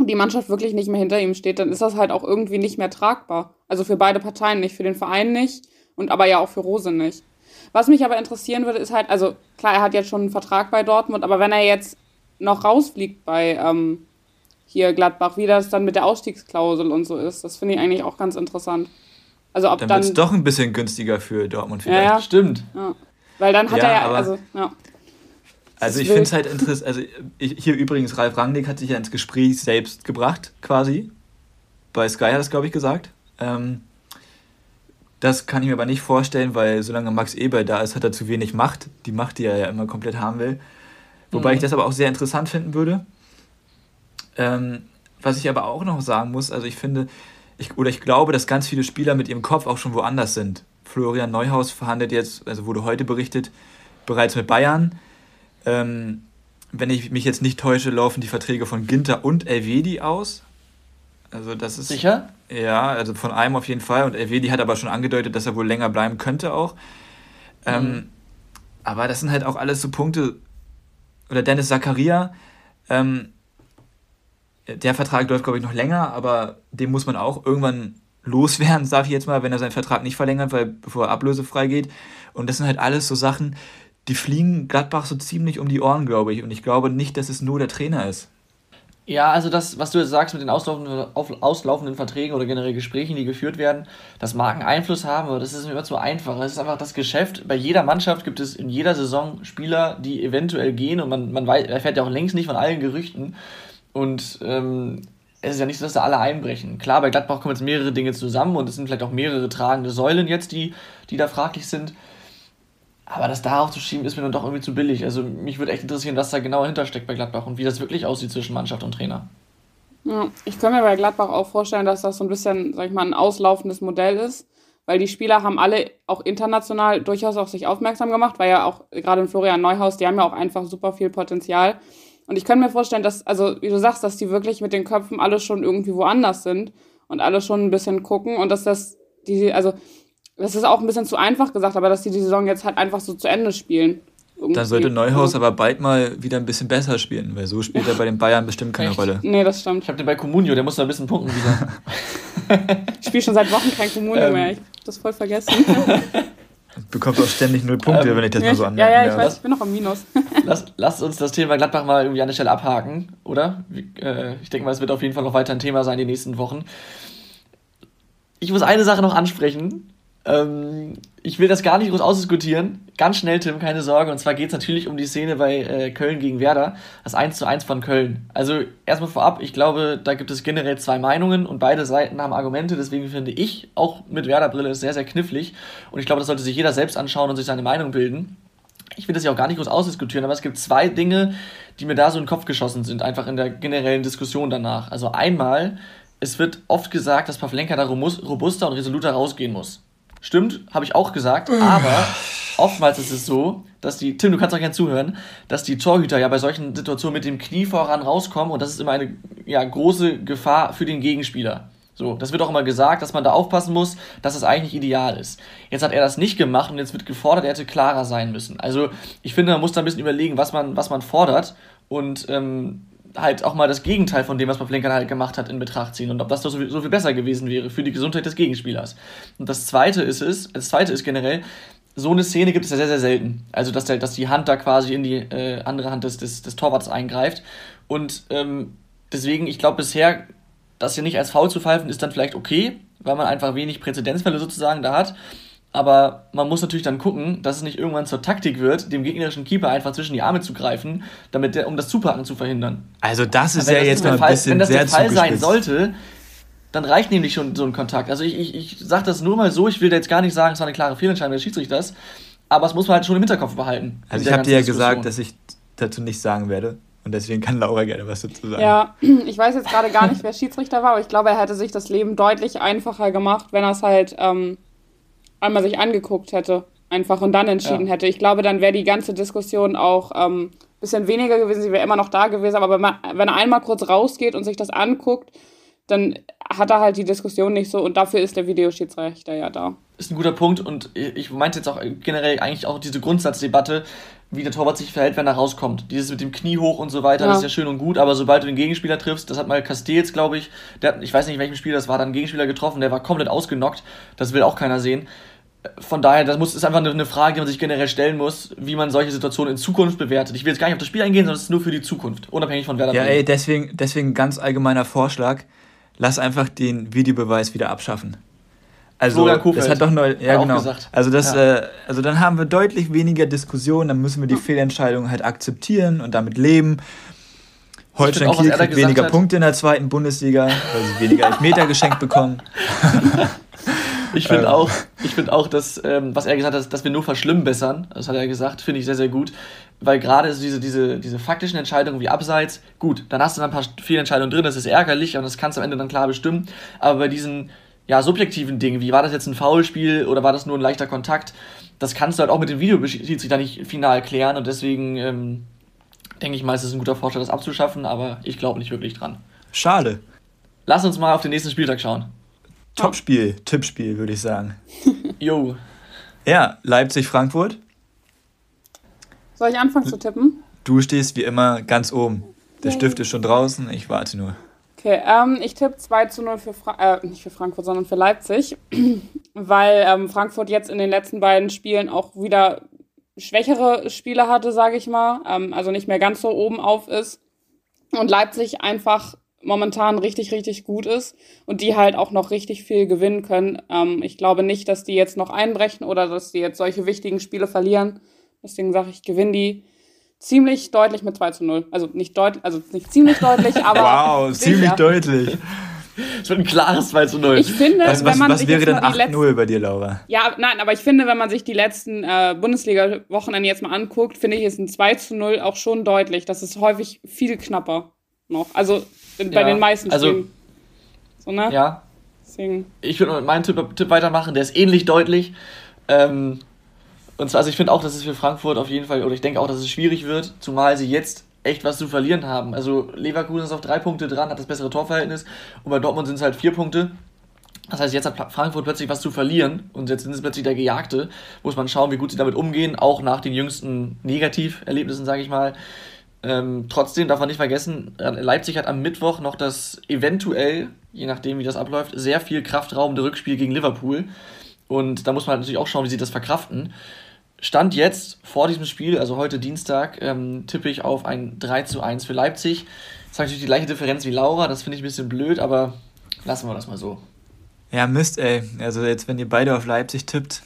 die Mannschaft wirklich nicht mehr hinter ihm steht, dann ist das halt auch irgendwie nicht mehr tragbar. Also für beide Parteien nicht, für den Verein nicht und aber ja auch für Rose nicht. Was mich aber interessieren würde, ist halt, also klar, er hat jetzt schon einen Vertrag bei Dortmund, aber wenn er jetzt noch rausfliegt bei ähm, hier Gladbach, wie das dann mit der Ausstiegsklausel und so ist, das finde ich eigentlich auch ganz interessant. Also ob dann dann, wird es doch ein bisschen günstiger für Dortmund Ja, vielleicht. ja. Stimmt. ja, weil dann hat Ja, er ja, aber- also ja. Also ich finde es halt interessant, also ich, hier übrigens, Ralf Rangnick hat sich ja ins Gespräch selbst gebracht, quasi. Bei Sky hat es, glaube ich, gesagt. Ähm, das kann ich mir aber nicht vorstellen, weil solange Max Eber da ist, hat er zu wenig Macht. Die Macht, die er ja immer komplett haben will. Wobei Mhm. ich das aber auch sehr interessant finden würde. Ähm, was ich aber auch noch sagen muss, also ich finde, ich, oder ich glaube, dass ganz viele Spieler mit ihrem Kopf auch schon woanders sind. Florian Neuhaus verhandelt jetzt, also wurde heute berichtet, bereits mit Bayern. Ähm, wenn ich mich jetzt nicht täusche, laufen die Verträge von Ginter und Elvedi aus. Also das ist Sicher? ja, also von einem auf jeden Fall. Und Elvedi hat aber schon angedeutet, dass er wohl länger bleiben könnte auch. Ähm, aber das sind halt auch alles so Punkte. oder Dennis Zakaria, ähm, der Vertrag läuft, glaube ich, noch länger, aber den muss man auch irgendwann loswerden, sage ich jetzt mal, wenn er seinen Vertrag nicht verlängert, weil bevor er ablösefrei geht. Und das sind halt alles so Sachen, die fliegen Gladbach so ziemlich um die Ohren, glaube ich. Und ich glaube nicht, dass es nur der Trainer ist. Ja, also das, was du jetzt sagst mit den auslaufenden, auslaufenden Verträgen oder generell Gesprächen, die geführt werden, das mag einen Einfluss haben, aber das ist immer zu einfach. Es ist einfach das Geschäft. Bei jeder Mannschaft gibt es in jeder Saison Spieler, die eventuell gehen und man, man weiß, erfährt ja auch längst nicht von allen Gerüchten. Und ähm, es ist ja nicht so, dass da alle einbrechen. Klar, bei Gladbach kommen jetzt mehrere Dinge zusammen und es sind vielleicht auch mehrere tragende Säulen jetzt, die, die da fraglich sind. Aber das darauf zu schieben, ist mir dann doch irgendwie zu billig. Also mich würde echt interessieren, was da genau hintersteckt bei Gladbach und wie das wirklich aussieht zwischen Mannschaft und Trainer. Ja, ich kann mir bei Gladbach auch vorstellen, dass das so ein bisschen, sag ich mal, ein auslaufendes Modell ist, weil die Spieler haben alle auch international durchaus auf sich aufmerksam gemacht, weil ja auch gerade in Florian Neuhaus, die haben ja auch einfach super viel Potenzial. Und ich kann mir vorstellen, dass, also wie du sagst, dass die wirklich mit den Köpfen alle schon irgendwie woanders sind und alle schon ein bisschen gucken und dass das, die, also das ist auch ein bisschen zu einfach gesagt, aber dass die die Saison jetzt halt einfach so zu Ende spielen. Irgendwie. Dann sollte Neuhaus aber bald mal wieder ein bisschen besser spielen, weil so spielt er bei den Bayern bestimmt keine Echt? Rolle. Nee, das stimmt. Ich habe den bei Comunio, der muss da ein bisschen punkten wieder. (laughs) ich spiele schon seit Wochen kein Comunio ähm. mehr, ich hab das voll vergessen. Du bekommst auch ständig null Punkte, ähm, wenn ich das ja, mal so anmerke. Ja, ja, ich weiß, ich bin noch am Minus. (laughs) lass, lasst uns das Thema Gladbach mal irgendwie an der Stelle abhaken, oder? Äh, ich denke mal, es wird auf jeden Fall noch weiter ein Thema sein die nächsten Wochen. Ich muss eine Sache noch ansprechen. Ähm, ich will das gar nicht groß ausdiskutieren. Ganz schnell, Tim, keine Sorge. Und zwar geht es natürlich um die Szene bei äh, Köln gegen Werder. Das 1 zu 1 von Köln. Also erstmal vorab, ich glaube, da gibt es generell zwei Meinungen und beide Seiten haben Argumente. Deswegen finde ich auch mit Werder-Brille sehr, sehr knifflig. Und ich glaube, das sollte sich jeder selbst anschauen und sich seine Meinung bilden. Ich will das ja auch gar nicht groß ausdiskutieren, aber es gibt zwei Dinge, die mir da so in den Kopf geschossen sind, einfach in der generellen Diskussion danach. Also einmal, es wird oft gesagt, dass Pavlenka da robuster und resoluter rausgehen muss. Stimmt, habe ich auch gesagt, aber oftmals ist es so, dass die, Tim, du kannst auch gerne zuhören, dass die Torhüter ja bei solchen Situationen mit dem Knie voran rauskommen und das ist immer eine ja, große Gefahr für den Gegenspieler. So, das wird auch immer gesagt, dass man da aufpassen muss, dass es eigentlich ideal ist. Jetzt hat er das nicht gemacht und jetzt wird gefordert, er hätte klarer sein müssen. Also ich finde, man muss da ein bisschen überlegen, was man, was man fordert und ähm, halt auch mal das Gegenteil von dem, was Pavlenka halt gemacht hat, in Betracht ziehen und ob das doch so so viel besser gewesen wäre für die Gesundheit des Gegenspielers. Und das zweite ist es, das zweite ist generell, so eine Szene gibt es ja sehr, sehr selten. Also, dass, der, dass die Hand da quasi in die äh, andere Hand des, des, des Torwarts eingreift. Und ähm, deswegen, ich glaube bisher, das hier nicht als Foul zu pfeifen, ist dann vielleicht okay, weil man einfach wenig Präzedenzfälle sozusagen da hat. Aber man muss natürlich dann gucken, dass es nicht irgendwann zur Taktik wird, dem gegnerischen Keeper einfach zwischen die Arme zu greifen, damit der, um das Zupacken zu verhindern. Also das ist ja jetzt mal ein Fall, bisschen Wenn das sehr der Fall sein sollte, dann reicht nämlich schon so ein Kontakt. Also ich, ich, ich sage das nur mal so, ich will jetzt gar nicht sagen, es war eine klare Fehlentscheidung des Schiedsrichters, aber es muss man halt schon im Hinterkopf behalten. Also ich habe dir ja gesagt, dass ich dazu nichts sagen werde. Und deswegen kann Laura gerne was dazu sagen. Ja, (clears throat) ich weiß jetzt gerade gar nicht, wer Schiedsrichter war, aber ich glaube, er hätte sich das Leben deutlich einfacher gemacht, wenn er es halt ähm, einmal sich angeguckt hätte, einfach und dann entschieden ja. hätte. Ich glaube, dann wäre die ganze Diskussion auch ein ähm, bisschen weniger gewesen, sie wäre immer noch da gewesen, aber wenn, man, wenn er einmal kurz rausgeht und sich das anguckt, dann hat er halt die Diskussion nicht so und dafür ist der Videoschiedsrichter ja da. Ist ein guter Punkt und ich meinte jetzt auch generell eigentlich auch diese Grundsatzdebatte, wie der Torwart sich verhält, wenn er rauskommt. Dieses mit dem Knie hoch und so weiter, ja. das ist ja schön und gut, aber sobald du den Gegenspieler triffst, das hat mal Castells, glaube ich, der hat, ich weiß nicht, in welchem Spiel das war, dann einen Gegenspieler getroffen, der war komplett ausgenockt, das will auch keiner sehen. Von daher, das muss, ist einfach eine Frage, die man sich generell stellen muss, wie man solche Situationen in Zukunft bewertet. Ich will jetzt gar nicht auf das Spiel eingehen, sondern es ist nur für die Zukunft, unabhängig von wer da Ja, ey, deswegen, deswegen ganz allgemeiner Vorschlag, lass einfach den Videobeweis wieder abschaffen. Also das hat doch neu, ja genau. Also das, ja. äh, also dann haben wir deutlich weniger Diskussionen, dann müssen wir die. Fehlentscheidung halt akzeptieren und damit leben. Holstein Kiel kriegt weniger hat. Punkte in der zweiten Bundesliga, weil sie weniger Elfmeter geschenkt bekommen. (laughs) ich finde ähm. auch, ich finde auch, dass ähm, was er gesagt hat, dass wir nur verschlimmbessern. Das hat er gesagt, finde ich sehr sehr gut, weil gerade diese diese diese faktischen Entscheidungen wie Abseits, gut, dann hast du dann ein paar Fehlentscheidungen drin, das ist ärgerlich und das kannst du am Ende dann klar bestimmen. Aber bei diesen ja, subjektiven Dingen, wie war das jetzt ein Foulspiel oder war das nur ein leichter Kontakt, das kannst du halt auch mit dem Videoschiedsrichter nicht final klären und deswegen ähm, denke ich mal, es ist ein guter Vorschlag, das abzuschaffen, aber ich glaube nicht wirklich dran. Schade. Lass uns mal auf den nächsten Spieltag schauen. Topspiel, Tippspiel, würde ich sagen. (laughs) Jo. Ja, Leipzig-Frankfurt. Soll ich anfangen zu tippen? du stehst wie immer ganz oben. Der Stift ist schon draußen, ich warte nur. Okay, ähm, ich tippe 2 zu 0 für, Fra äh, nicht für Frankfurt, sondern für Leipzig, (clears throat) weil ähm, Frankfurt jetzt in den letzten beiden Spielen auch wieder schwächere Spiele hatte, sage ich mal, ähm, also nicht mehr ganz so oben auf ist und Leipzig einfach momentan richtig, richtig gut ist und die halt auch noch richtig viel gewinnen können. Ähm, ich glaube nicht, dass die jetzt noch einbrechen oder dass die jetzt solche wichtigen Spiele verlieren. Deswegen sage ich, gewinnen die ziemlich deutlich mit 2 zu 0. Also nicht deutlich, also nicht ziemlich deutlich, (laughs) aber. wow, sicher. ziemlich deutlich. Es wird ein klares 2 zu 0. Ich finde, was, was, wenn man was sich wäre denn 8-0 bei dir, Laura? Ja, nein, aber ich finde, wenn man sich die letzten äh, Bundesliga-Wochenende jetzt mal anguckt, finde ich, ist ein 2 zu 0 auch schon deutlich. Das ist häufig viel knapper noch. Also bei ja, den meisten also, Spielen. So, ne? Ja. Deswegen. Ich würde mit meinem Tipp, Tipp, weitermachen, der ist ähnlich deutlich. Ähm, und zwar, also ich finde auch, dass es für Frankfurt auf jeden Fall, oder ich denke auch, dass es schwierig wird, zumal sie jetzt echt was zu verlieren haben. Also Leverkusen ist auf drei Punkte dran, hat das bessere Torverhältnis und bei Dortmund sind es halt vier Punkte. Das heißt, jetzt hat Frankfurt plötzlich was zu verlieren und jetzt sind es plötzlich der Gejagte. Muss man schauen, wie gut sie damit umgehen, auch nach den jüngsten Negativerlebnissen, sage ich mal. Ähm, trotzdem darf man nicht vergessen, Leipzig hat am Mittwoch noch das eventuell, je nachdem wie das abläuft, sehr viel kraftraubende Rückspiel gegen Liverpool. Und da muss man natürlich auch schauen, wie sie das verkraften. Stand jetzt vor diesem Spiel, also heute Dienstag, ähm, tippe ich auf ein 3 zu 1 für Leipzig. Das ist natürlich die gleiche Differenz wie Laura, das finde ich ein bisschen blöd, aber lassen wir das mal so. Ja, Mist, ey. Also jetzt, wenn ihr beide auf Leipzig tippt.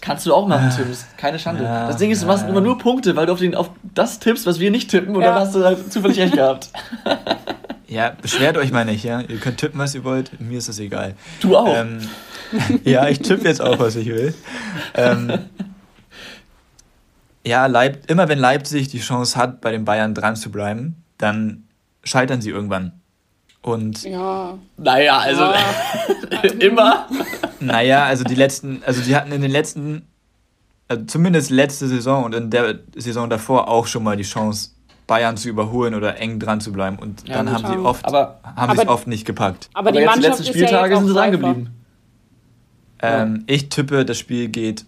Kannst du auch machen, Tim. Keine Schande. Ja, das Ding ist, du machst ja. immer nur Punkte, weil du auf, den, auf das tippst, was wir nicht tippen, und ja. dann hast du halt zufällig recht gehabt. (laughs) Ja, beschwert euch mal nicht, ja. Ihr könnt tippen, was ihr wollt. Mir ist das egal. Du auch. Ähm, ja, ich tippe jetzt auch, was ich will. Ähm, (laughs) ja, Leip immer wenn Leipzig die Chance hat, bei den Bayern dran zu bleiben, dann scheitern sie irgendwann. Und ja. Naja, also ja. (laughs) immer. Naja, also die letzten, also sie hatten in den letzten, also zumindest letzte Saison und in der Saison davor auch schon mal die Chance, Bayern zu überholen oder eng dran zu bleiben. Und ja, dann haben sie oft, aber, haben sie oft nicht gepackt. Aber, aber die Mannschaft die letzten Spieltage ja sind sie dran geblieben. Ähm, ich tippe, das Spiel geht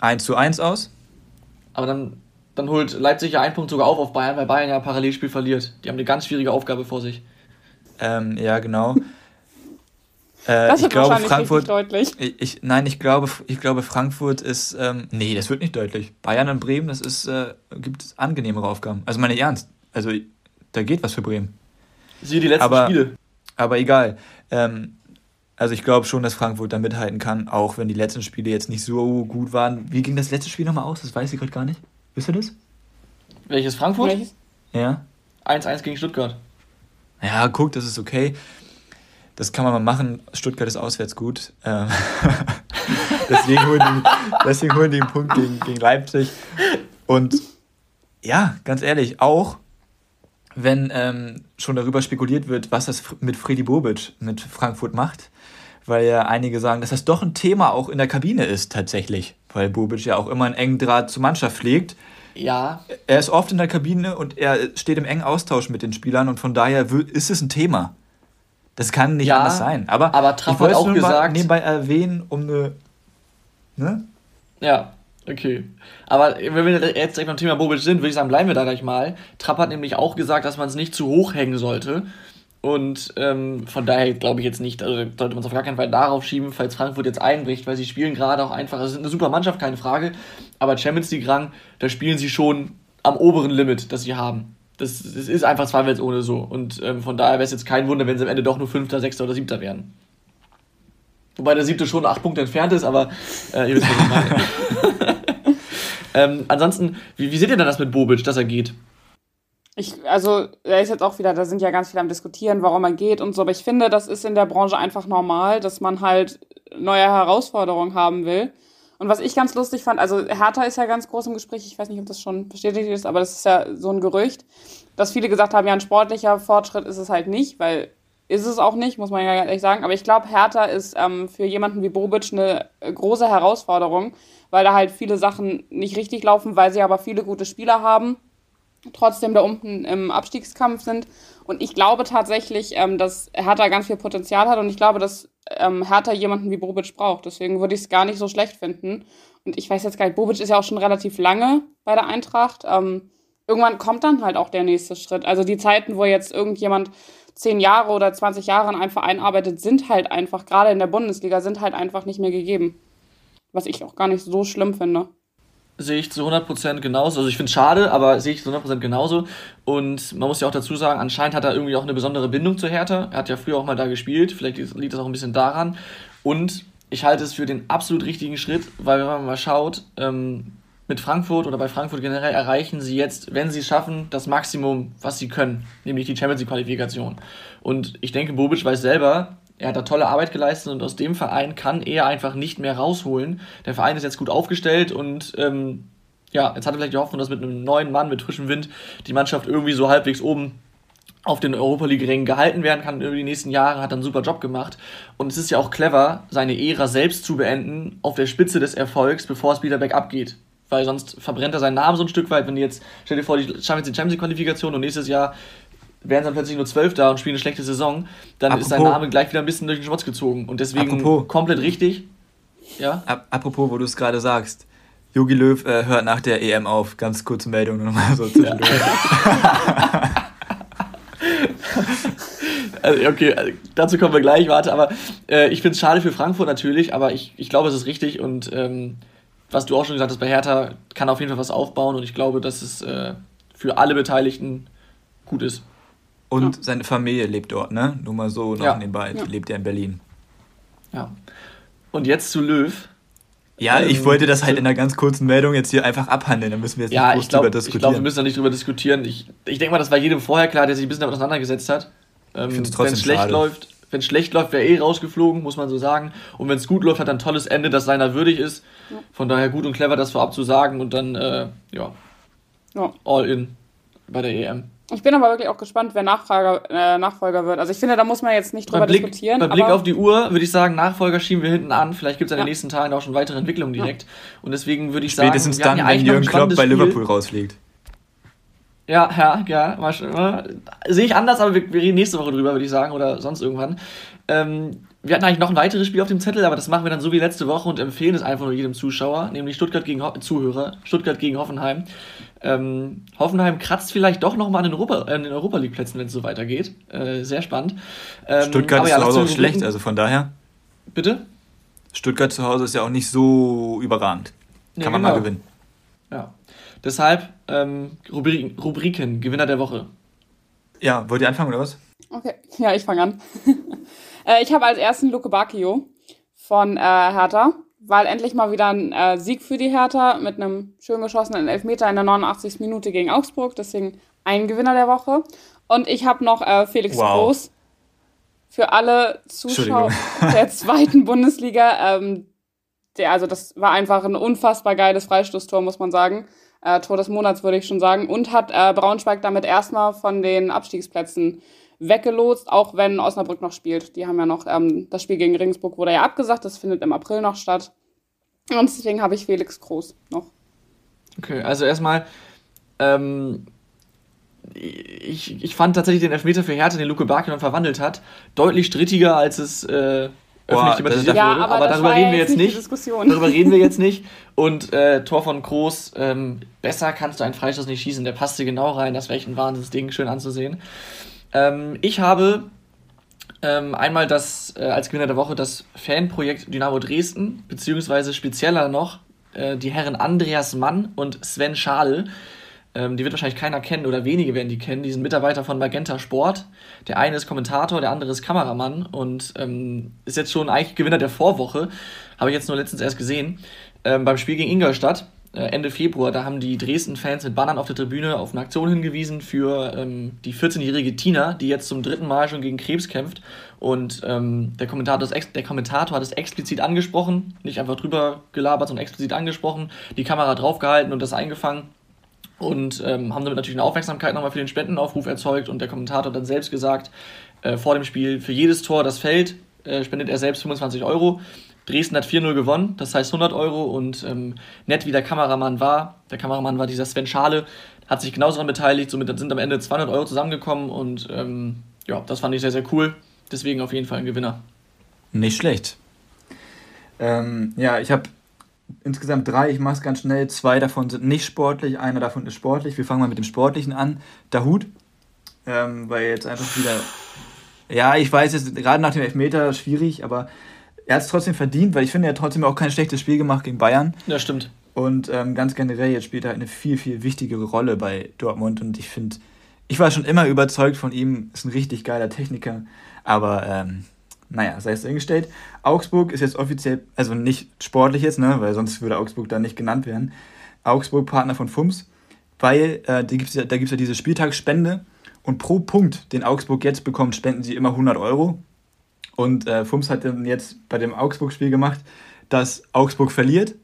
1 zu 1 aus. Aber dann, dann holt Leipzig ja einen Punkt sogar auf auf Bayern, weil Bayern ja Parallelspiel verliert. Die haben eine ganz schwierige Aufgabe vor sich. Ähm, ja, genau. (laughs) Äh, das ich glaube, Frankfurt. Deutlich. Ich, ich, nein, ich glaube, ich glaube, Frankfurt ist. Ähm, nee, das wird nicht deutlich. Bayern und Bremen, das ist, äh, gibt es angenehmere Aufgaben. Also meine ernst. Also da geht was für Bremen. Siehe die letzten aber, Spiele. Aber egal. Ähm, also ich glaube schon, dass Frankfurt da mithalten kann, auch wenn die letzten Spiele jetzt nicht so gut waren. Wie ging das letzte Spiel nochmal aus? Das weiß ich gerade gar nicht. Wisst ihr das? Welches Frankfurt? Welches? Ja. 1-1 gegen Stuttgart. Ja, guck, das ist okay. Das kann man mal machen. Stuttgart ist auswärts gut. Ähm (laughs) deswegen, holen die, deswegen holen die einen Punkt gegen, gegen Leipzig. Und ja, ganz ehrlich, auch wenn ähm, schon darüber spekuliert wird, was das mit Freddy Bobic mit Frankfurt macht, weil ja einige sagen, dass das doch ein Thema auch in der Kabine ist tatsächlich, weil Bobic ja auch immer einen engen Draht zur Mannschaft pflegt. Ja. Er ist oft in der Kabine und er steht im engen Austausch mit den Spielern und von daher ist es ein Thema. Das kann nicht ja, anders sein. Aber, aber Trapp hat auch gesagt, nebenbei erwähnen, um eine. Ne? Ja, okay. Aber wenn wir jetzt direkt beim Thema Bobic sind, würde ich sagen, bleiben wir da gleich mal. Trapp hat nämlich auch gesagt, dass man es nicht zu hoch hängen sollte. Und ähm, von daher glaube ich jetzt nicht, also sollte man es auf gar keinen Fall darauf schieben, falls Frankfurt jetzt einbricht, weil sie spielen gerade auch einfach, also es ist eine super Mannschaft, keine Frage, aber Champions League Rang, da spielen sie schon am oberen Limit, das sie haben. Das, das ist einfach zweifelsohne so. Und ähm, von daher wäre es jetzt kein Wunder, wenn sie am Ende doch nur Fünfter, Sechster oder Siebter werden. Wobei der Siebte schon acht Punkte entfernt ist, aber äh, ihr wisst, was ich meine. (laughs) (laughs) ähm, ansonsten, wie, wie seht ihr denn das mit Bobic, dass er geht? Ich, also, er ist jetzt auch wieder, da sind ja ganz viele am diskutieren, warum er geht und so, aber ich finde, das ist in der Branche einfach normal, dass man halt neue Herausforderungen haben will. Und was ich ganz lustig fand, also Hertha ist ja ganz groß im Gespräch, ich weiß nicht, ob das schon bestätigt ist, aber das ist ja so ein Gerücht, dass viele gesagt haben, ja, ein sportlicher Fortschritt ist es halt nicht, weil ist es auch nicht, muss man ja ehrlich sagen. Aber ich glaube, Hertha ist ähm, für jemanden wie Bobic eine große Herausforderung, weil da halt viele Sachen nicht richtig laufen, weil sie aber viele gute Spieler haben, trotzdem da unten im Abstiegskampf sind. Und ich glaube tatsächlich, ähm, dass Hertha ganz viel Potenzial hat und ich glaube, dass ähm, Hertha jemanden wie Bobic braucht. Deswegen würde ich es gar nicht so schlecht finden. Und ich weiß jetzt gar nicht, Bobic ist ja auch schon relativ lange bei der Eintracht. Ähm, irgendwann kommt dann halt auch der nächste Schritt. Also die Zeiten, wo jetzt irgendjemand zehn Jahre oder 20 Jahre in einem Verein arbeitet, sind halt einfach, gerade in der Bundesliga, sind halt einfach nicht mehr gegeben. Was ich auch gar nicht so schlimm finde. Sehe ich zu 100% genauso. Also ich finde es schade, aber sehe ich zu 100% genauso. Und man muss ja auch dazu sagen, anscheinend hat er irgendwie auch eine besondere Bindung zu Hertha. Er hat ja früher auch mal da gespielt. Vielleicht liegt das auch ein bisschen daran. Und ich halte es für den absolut richtigen Schritt, weil wenn man mal schaut, ähm, mit Frankfurt oder bei Frankfurt generell erreichen sie jetzt, wenn sie es schaffen, das Maximum, was sie können, nämlich die Champions League Qualifikation. Und ich denke, Bobic weiß selber, er hat da tolle Arbeit geleistet und aus dem Verein kann er einfach nicht mehr rausholen. Der Verein ist jetzt gut aufgestellt und ähm, ja, jetzt hat er vielleicht die Hoffnung, dass mit einem neuen Mann, mit frischem Wind, die Mannschaft irgendwie so halbwegs oben auf den Europa League-Rängen gehalten werden kann über die nächsten Jahre, hat einen super Job gemacht. Und es ist ja auch clever, seine Ära selbst zu beenden, auf der Spitze des Erfolgs, bevor es wieder bergab geht weil sonst verbrennt er seinen Namen so ein Stück weit, wenn die jetzt, stell dir vor, die Champions League Qualifikation und nächstes Jahr sie dann plötzlich nur zwölf da und spielen eine schlechte Saison, dann apropos, ist sein Name gleich wieder ein bisschen durch den Schmutz gezogen und deswegen apropos, komplett richtig. Ja? Apropos, wo du es gerade sagst, Jogi Löw äh, hört nach der EM auf. Ganz kurze Meldung nochmal so zwischendurch. (laughs) Ja. also, okay, also, dazu kommen wir gleich, warte, aber äh, ich finde es schade für Frankfurt natürlich, aber ich, ich glaube, es ist richtig und ähm, was du auch schon gesagt hast, bei Hertha kann auf jeden Fall was aufbauen und ich glaube, dass es äh, für alle Beteiligten gut ist. Und ja. seine Familie lebt dort, ne? Nur mal so noch ja. nebenbei. Die ja. lebt ja in Berlin. Ja. Und jetzt zu Löw. Ja, ähm, ich wollte das halt in einer ganz kurzen Meldung jetzt hier einfach abhandeln. Da müssen wir jetzt ja, nicht groß glaub, drüber diskutieren. Ich glaube, wir müssen da nicht drüber diskutieren. Ich, ich denke mal, das war jedem vorher klar, der sich ein bisschen damit auseinandergesetzt hat. Ähm, ich finde es trotzdem schlecht schade. läuft, wenn es schlecht läuft, wäre eh rausgeflogen, muss man so sagen. Und wenn es gut läuft, hat er ein tolles Ende, das seiner würdig ist. Ja. Von daher gut und clever, das vorab zu sagen und dann, äh, ja, ja, all in bei der EM. Ich bin aber wirklich auch gespannt, wer Nachfolger, äh, Nachfolger wird. Also ich finde, da muss man jetzt nicht drüber Blick, diskutieren. Bei Blick auf die Uhr würde ich sagen, Nachfolger schieben wir hinten an. Vielleicht gibt es in ja. den nächsten Tagen auch schon weitere Entwicklungen direkt. Ja. Und deswegen würde ich Spätestens sagen, dann, wenn Jürgen Klopp bei Liverpool rausfliegt. Ja, ja, ja, mal, mal, sehe ich anders, aber wir, wir, reden nächste Woche drüber, würde ich sagen, oder sonst irgendwann. Ähm, wir hatten eigentlich noch ein weiteres Spiel auf dem Zettel, aber das machen wir dann so wie letzte Woche und empfehlen es einfach nur jedem Zuschauer, nämlich Stuttgart gegen Ho Zuhörer, Stuttgart gegen Hoffenheim. Ähm, Hoffenheim kratzt vielleicht doch nochmal an den Europa, äh, Europa League Plätzen, wenn es so weitergeht. Äh, sehr spannend. Ähm, Stuttgart ist ja, zu Hause auch schlecht, also von daher. Bitte? Stuttgart zu Hause ist ja auch nicht so überragend. Kann ja, man genau. mal gewinnen. Ja. Deshalb ähm, Rubrik Rubriken, Gewinner der Woche. Ja, wollt ihr anfangen oder was? Okay, ja, ich fange an. (laughs) äh, ich habe als ersten Luke Bacchio von äh, Hertha, weil endlich mal wieder ein äh, Sieg für die Hertha mit einem schön geschossenen Elfmeter in der 89. Minute gegen Augsburg. Deswegen ein Gewinner der Woche. Und ich habe noch äh, Felix wow. Groß für alle Zuschauer (laughs) der zweiten Bundesliga. Ähm, der, also das war einfach ein unfassbar geiles Freistoßtor, muss man sagen äh, Tor des Monats, würde ich schon sagen, und hat äh, Braunschweig damit erstmal von den Abstiegsplätzen weggelotst, auch wenn Osnabrück noch spielt. Die haben ja noch, ähm, das Spiel gegen Regensburg wurde ja abgesagt, das findet im April noch statt. Und deswegen habe ich Felix Groß noch. Okay, also erstmal, ähm, ich, ich fand tatsächlich den Elfmeter für Hertha, den Luke Barkion verwandelt hat, deutlich strittiger, als es äh, öffentlich thematisiert ja, wurde. Aber, aber darüber reden wir jetzt nicht. Darüber reden wir jetzt nicht. Und äh, Tor von Groß, ähm, besser kannst du einen Freistoß nicht schießen. Der passte genau rein. Das wäre echt ein Wahnsinnsding, schön anzusehen. Ähm, ich habe ähm, einmal das äh, als Gewinner der Woche das Fanprojekt Dynamo Dresden, beziehungsweise spezieller noch äh, die Herren Andreas Mann und Sven Schadl. Ähm, die wird wahrscheinlich keiner kennen oder wenige werden die kennen. Die sind Mitarbeiter von Magenta Sport. Der eine ist Kommentator, der andere ist Kameramann und ähm, ist jetzt schon eigentlich Gewinner der Vorwoche. Habe ich jetzt nur letztens erst gesehen. Ähm, beim Spiel gegen Ingolstadt, Ende Februar, da haben die Dresden-Fans mit Bannern auf der Tribüne auf eine Aktion hingewiesen für ähm, die 14-jährige Tina, die jetzt zum dritten Mal schon gegen Krebs kämpft. Und ähm, der, Kommentator der Kommentator hat es explizit angesprochen, nicht einfach drüber gelabert, sondern explizit angesprochen, die Kamera draufgehalten und das eingefangen und ähm, haben damit natürlich eine Aufmerksamkeit nochmal für den Spendenaufruf erzeugt und der Kommentator hat dann selbst gesagt, äh, vor dem Spiel, für jedes Tor, das fällt, äh, spendet er selbst 25 Euro. Dresden hat 4-0 gewonnen, das heißt 100 Euro und ähm, nett wie der Kameramann war, der Kameramann war dieser Sven Schale, hat sich genauso daran beteiligt, somit sind am Ende 200 Euro zusammengekommen und ähm, ja, das fand ich sehr, sehr cool. Deswegen auf jeden Fall ein Gewinner. Nicht schlecht. Ähm, ja, ich habe insgesamt drei, ich mache es ganz schnell. Zwei davon sind nicht sportlich, einer davon ist sportlich. Wir fangen mal mit dem Sportlichen an. Dahut, ähm, weil jetzt einfach wieder. Ja, ich weiß, jetzt gerade nach dem Elfmeter schwierig, aber er hat es trotzdem verdient, weil ich finde, er hat trotzdem auch kein schlechtes Spiel gemacht gegen Bayern. Ja, stimmt. Und ähm, ganz generell, jetzt spielt er halt eine viel, viel wichtigere Rolle bei Dortmund. Und ich finde, ich war schon immer überzeugt von ihm, ist ein richtig geiler Techniker. Aber ähm, naja, sei es dahingestellt. Augsburg ist jetzt offiziell, also nicht sportlich jetzt, ne, weil sonst würde Augsburg da nicht genannt werden. Augsburg Partner von FUMS, weil äh, die gibt's ja, da gibt es ja diese Spieltagsspende und pro Punkt, den Augsburg jetzt bekommt, spenden sie immer 100 Euro. Und äh, FUMS hat dann jetzt bei dem Augsburg-Spiel gemacht, dass Augsburg verliert.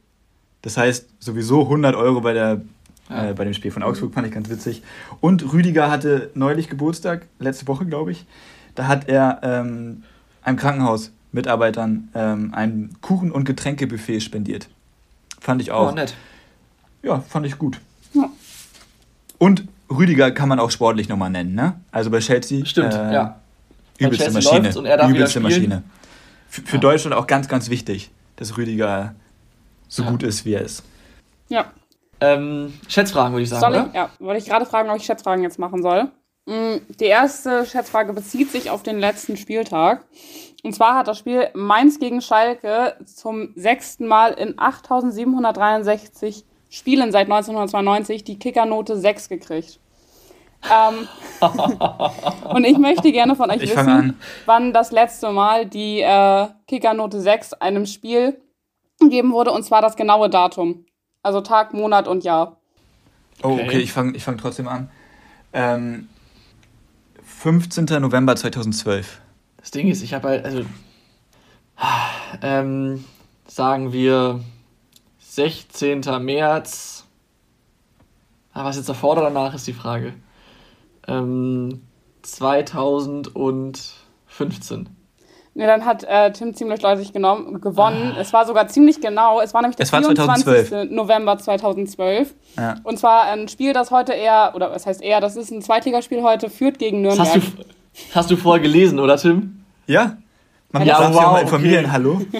Das heißt sowieso 100 Euro bei, der, äh, bei dem Spiel von Augsburg, fand ich ganz witzig. Und Rüdiger hatte neulich Geburtstag, letzte Woche glaube ich. Da hat er ähm, einem Krankenhausmitarbeitern ähm, ein Kuchen- und Getränkebuffet spendiert. Fand ich auch. Oh, nett. Ja, fand ich gut. Ja. Und Rüdiger kann man auch sportlich nochmal nennen, ne? Also bei Chelsea. Stimmt, äh, ja. Übelste Chelsea Maschine. und er darf Übelste. Maschine. Für, für Ja. Deutschland auch ganz, ganz wichtig, dass Rüdiger so Ja. gut ist, wie er ist. Ja. Ähm, Schätzfragen würde ich sagen, Soll oder? ich, ja, wollte ich gerade fragen, ob ich Schätzfragen jetzt machen soll. Mm, Die erste Schätzfrage bezieht sich auf den letzten Spieltag. Und zwar hat das Spiel Mainz gegen Schalke zum sechsten Mal in 8763 Spielen seit 1992 die Kickernote 6 gekriegt. Ähm, (laughs) und ich möchte gerne von euch Ich wissen, an. wann das letzte Mal die äh, Kickernote 6 einem Spiel gegeben wurde, und zwar das genaue Datum. Also Tag, Monat und Jahr. Oh, Okay. okay, ich fange ich fang trotzdem an. Ähm, 15. November 2012. Das Ding ist, ich habe halt, also, ähm, sagen wir 16. März. Ah, was jetzt davor oder danach ist die Frage. Ähm, 2015. Ne, dann hat äh, Tim ziemlich deutlich genommen, gewonnen. Es war sogar ziemlich genau. Es war nämlich der Es war 24. 2012. November 2012. Ja. Und zwar ein Spiel, das heute eher, oder was heißt eher, das ist ein Zweitligaspiel heute, führt gegen Das Nürnberg. hast du, hast du vorher gelesen, oder Tim? Ja? Man Ja, auch wow, mal informieren, okay. hallo? (laughs)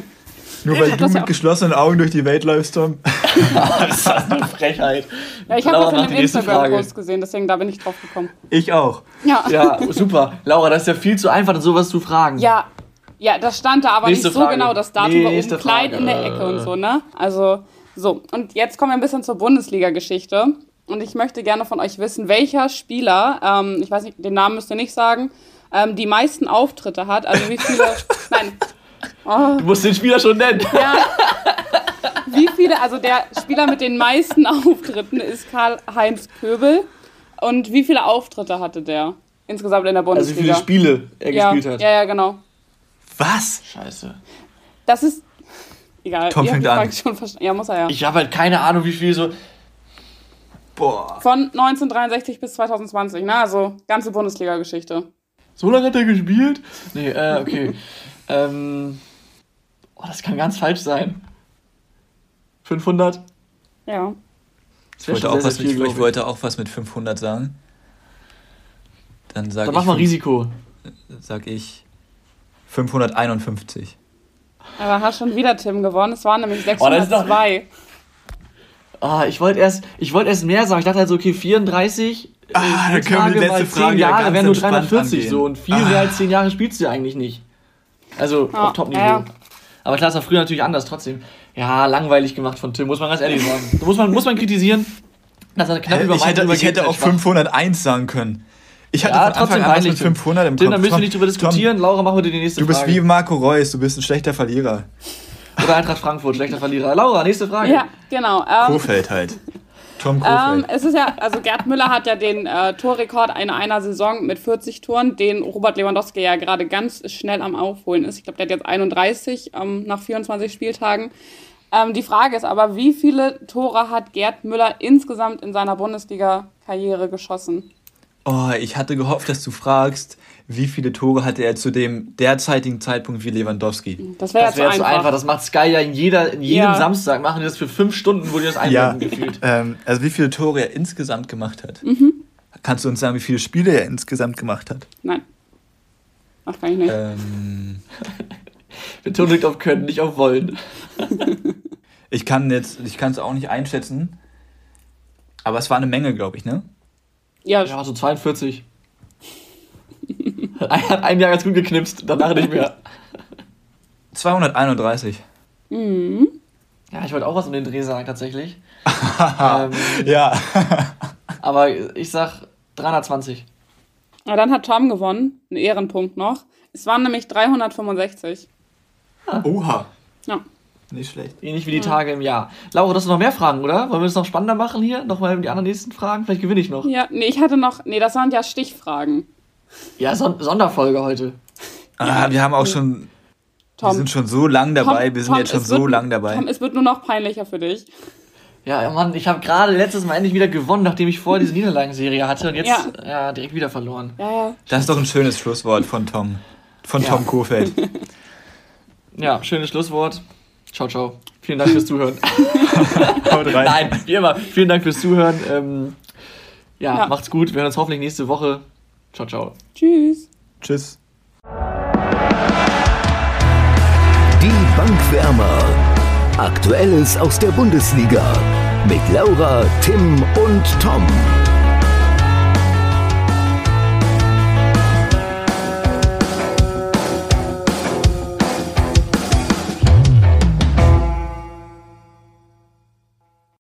Nur weil du mit geschlossenen Augen durch die Welt läufst, Tom. (laughs) das ist eine Frechheit. ja, ich habe das in dem. Instagram-Post gesehen, deswegen da bin ich drauf gekommen. Ich auch. Ja. Ja, super. Laura, das ist ja viel zu einfach, sowas zu fragen. Ja, ja, das stand da aber Nächste nicht so Frage. genau. Das Datum war Nächste oben klein Frage. in der Ecke und so, ne? Also, so. Und jetzt kommen wir ein bisschen zur Bundesliga-Geschichte. Und ich möchte gerne von euch wissen, welcher Spieler, ähm, ich weiß nicht, den Namen müsst ihr nicht sagen, ähm, die meisten Auftritte hat. Also wie viele. (laughs) nein. Oh, Du musst den Spieler schon nennen. ja. Wie viele, also der Spieler mit den meisten (laughs) Auftritten ist Karl-Heinz Köbel. Und wie viele Auftritte hatte der insgesamt in der Also wie Bundesliga? viele Spiele er ja, gespielt hat. ja, ja, genau. Was? Scheiße. Das ist. Egal. Tom fängt an. Ja, muss er ja. Ich habe halt keine Ahnung, wie viel so. Boah. Von 1963 bis 2020, ne? Also ganze Bundesliga-Geschichte. So lange hat er gespielt? Nee, äh, okay. Ähm. Oh, das kann ganz falsch sein. 500? Ja. Das Ich wollte, schon auch sehr, was sehr mit, viel, glaub ich wollte auch was mit 500 sagen. Dann sage Dann ich, mach mal fünf- Risiko. sag ich 551. Aber hast schon wieder Tim gewonnen. Es waren nämlich Oh, das ist doch- 602. Ah, ich wollte erst, ich wollte erst mehr sagen. Ich dachte halt so, okay, 34 Ah, äh, dann können wir die letzte mal 10 Frage ja Jahre ganz wären nur entspannt 340 angehen. so und viel Ah. mehr als 10 Jahre spielst du ja eigentlich nicht. Also Ja, auf Top-Niveau. ja. Aber klar, es war früher natürlich anders trotzdem. Ja, langweilig gemacht von Tim, muss man ganz ehrlich sagen. Da muss man, muss man kritisieren, dass er knapp über ich hätte, ich hätte auch schwach. 501 sagen können. Ich hatte Ja, von Anfang trotzdem an was mit 500 im Tim, Kopf. dann müssen wir Tom, nicht drüber diskutieren. Laura, machen wir dir die nächste Tom, du bist Frage. wie Marco Reus, du bist ein schlechter Verlierer. Oder Eintracht Frankfurt, schlechter Verlierer. Laura, nächste Frage. Ja, genau. Ähm, Kofeld halt. (laughs) Tom ähm, es ist ja, also Gerd Müller hat ja den äh, Torrekord in einer Saison mit 40 Toren, den Robert Lewandowski ja gerade ganz schnell am Aufholen ist. Ich glaube, der hat jetzt 31 ähm, nach 24 Spieltagen. Ähm, die Frage ist aber, wie viele Tore hat Gerd Müller insgesamt in seiner Bundesliga-Karriere geschossen? Oh, ich hatte gehofft, dass du fragst, wie viele Tore hatte er zu dem derzeitigen Zeitpunkt wie Lewandowski. Das wäre ja wäre zu einfach. einfach. Das macht Sky ja in, jeder, in jedem Ja. Samstag. Machen die das für fünf Stunden, wo die das Ja, einblenden gefühlt. (laughs) ähm, also wie viele Tore er insgesamt gemacht hat. Mhm. Kannst du uns sagen, wie viele Spiele er insgesamt gemacht hat? Nein. Ach, kann ich nicht. Ähm, (laughs) Betonung liegt auf können, nicht auf wollen. (laughs) Ich kann jetzt, ich kann es auch nicht einschätzen. Aber es war eine Menge, glaube ich, ne? Ja, Ja, so 42. Hat ein Jahr ganz gut geknipst, danach nicht mehr. (laughs) 231. Ja, ich wollte auch was um den Dreh sagen, tatsächlich. (laughs) ähm, Ja. (laughs) aber ich sag 320. aber dann hat Tom gewonnen. Ein Ehrenpunkt noch. Es waren nämlich 365. Oha. Ja. Nicht schlecht. Ähnlich wie die Tage im Jahr. Laura, hast du noch mehr Fragen, oder? Wollen wir es noch spannender machen hier? Nochmal die anderen nächsten Fragen? Vielleicht gewinne ich noch. Ja, nee, ich hatte noch. Nee, das waren ja Stichfragen. Ja, Son Sonderfolge heute. Ah, wir haben auch schon. Tom. Wir sind schon so lang dabei. wir sind Tom, jetzt schon es wird- so lang dabei. Tom, es wird nur noch peinlicher für dich. Ja, ja, Mann, ich habe gerade letztes Mal endlich wieder gewonnen, nachdem ich vorher diese Niederlagenserie hatte und jetzt Ja. ja. direkt wieder verloren. Ja, ja. Das ist doch ein schönes Schlusswort von Tom. Von Ja. Tom Kofeld. (laughs) Ja, schönes Schlusswort. Ciao, ciao. Vielen Dank fürs Zuhören. (laughs) Haut rein. Nein, wie immer, vielen Dank fürs Zuhören. Ähm, ja, Ja. macht's gut. Wir hören uns hoffentlich nächste Woche. Ciao, ciao. Tschüss. Tschüss. Die Bankwärmer. Aktuelles aus der Bundesliga. Mit Laura, Tim und Tom.